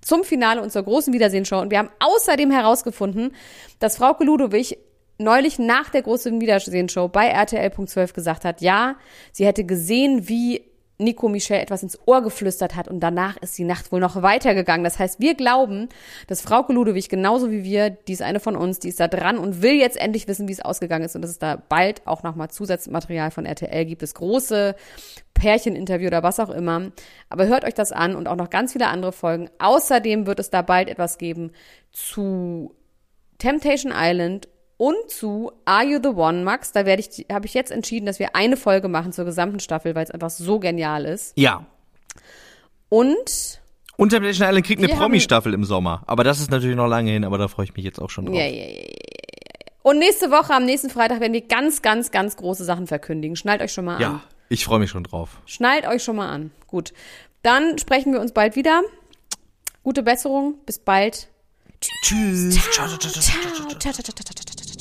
A: zum Finale zur großen Wiedersehensshow. Und wir haben außerdem herausgefunden, dass Frauke Ludowig neulich nach der großen Wiedersehensshow bei RTL.12 gesagt hat, ja, sie hätte gesehen, wie Nico Michel etwas ins Ohr geflüstert hat und danach ist die Nacht wohl noch weitergegangen. Das heißt, wir glauben, dass Frauke Ludowig genauso wie wir, die ist eine von uns, die ist da dran und will jetzt endlich wissen, wie es ausgegangen ist und dass es da bald auch nochmal Zusatzmaterial von RTL gibt. Das große Pärcheninterview oder was auch immer. Aber hört euch das an und auch noch ganz viele andere Folgen. Außerdem wird es da bald etwas geben zu Temptation Island und zu Are You the One, Max? Da werde ich, habe ich jetzt entschieden, dass wir eine Folge machen zur gesamten Staffel, weil es einfach so genial ist.
B: Ja.
A: Und
B: Und Temptation Island kriegt eine Promi-Staffel im Sommer. Aber das ist natürlich noch lange hin, aber da freue ich mich jetzt auch schon drauf.
A: ja, ja, ja, ja, ja. Und nächste Woche, am nächsten Freitag, werden wir ganz, ganz, ganz große Sachen verkündigen. Schnallt euch schon mal an.
B: Ja, ich freue mich schon drauf.
A: Schnallt euch schon mal an. Gut. Dann sprechen wir uns bald wieder. Gute Besserung. Bis bald.
B: Tschüss.
A: Ciao,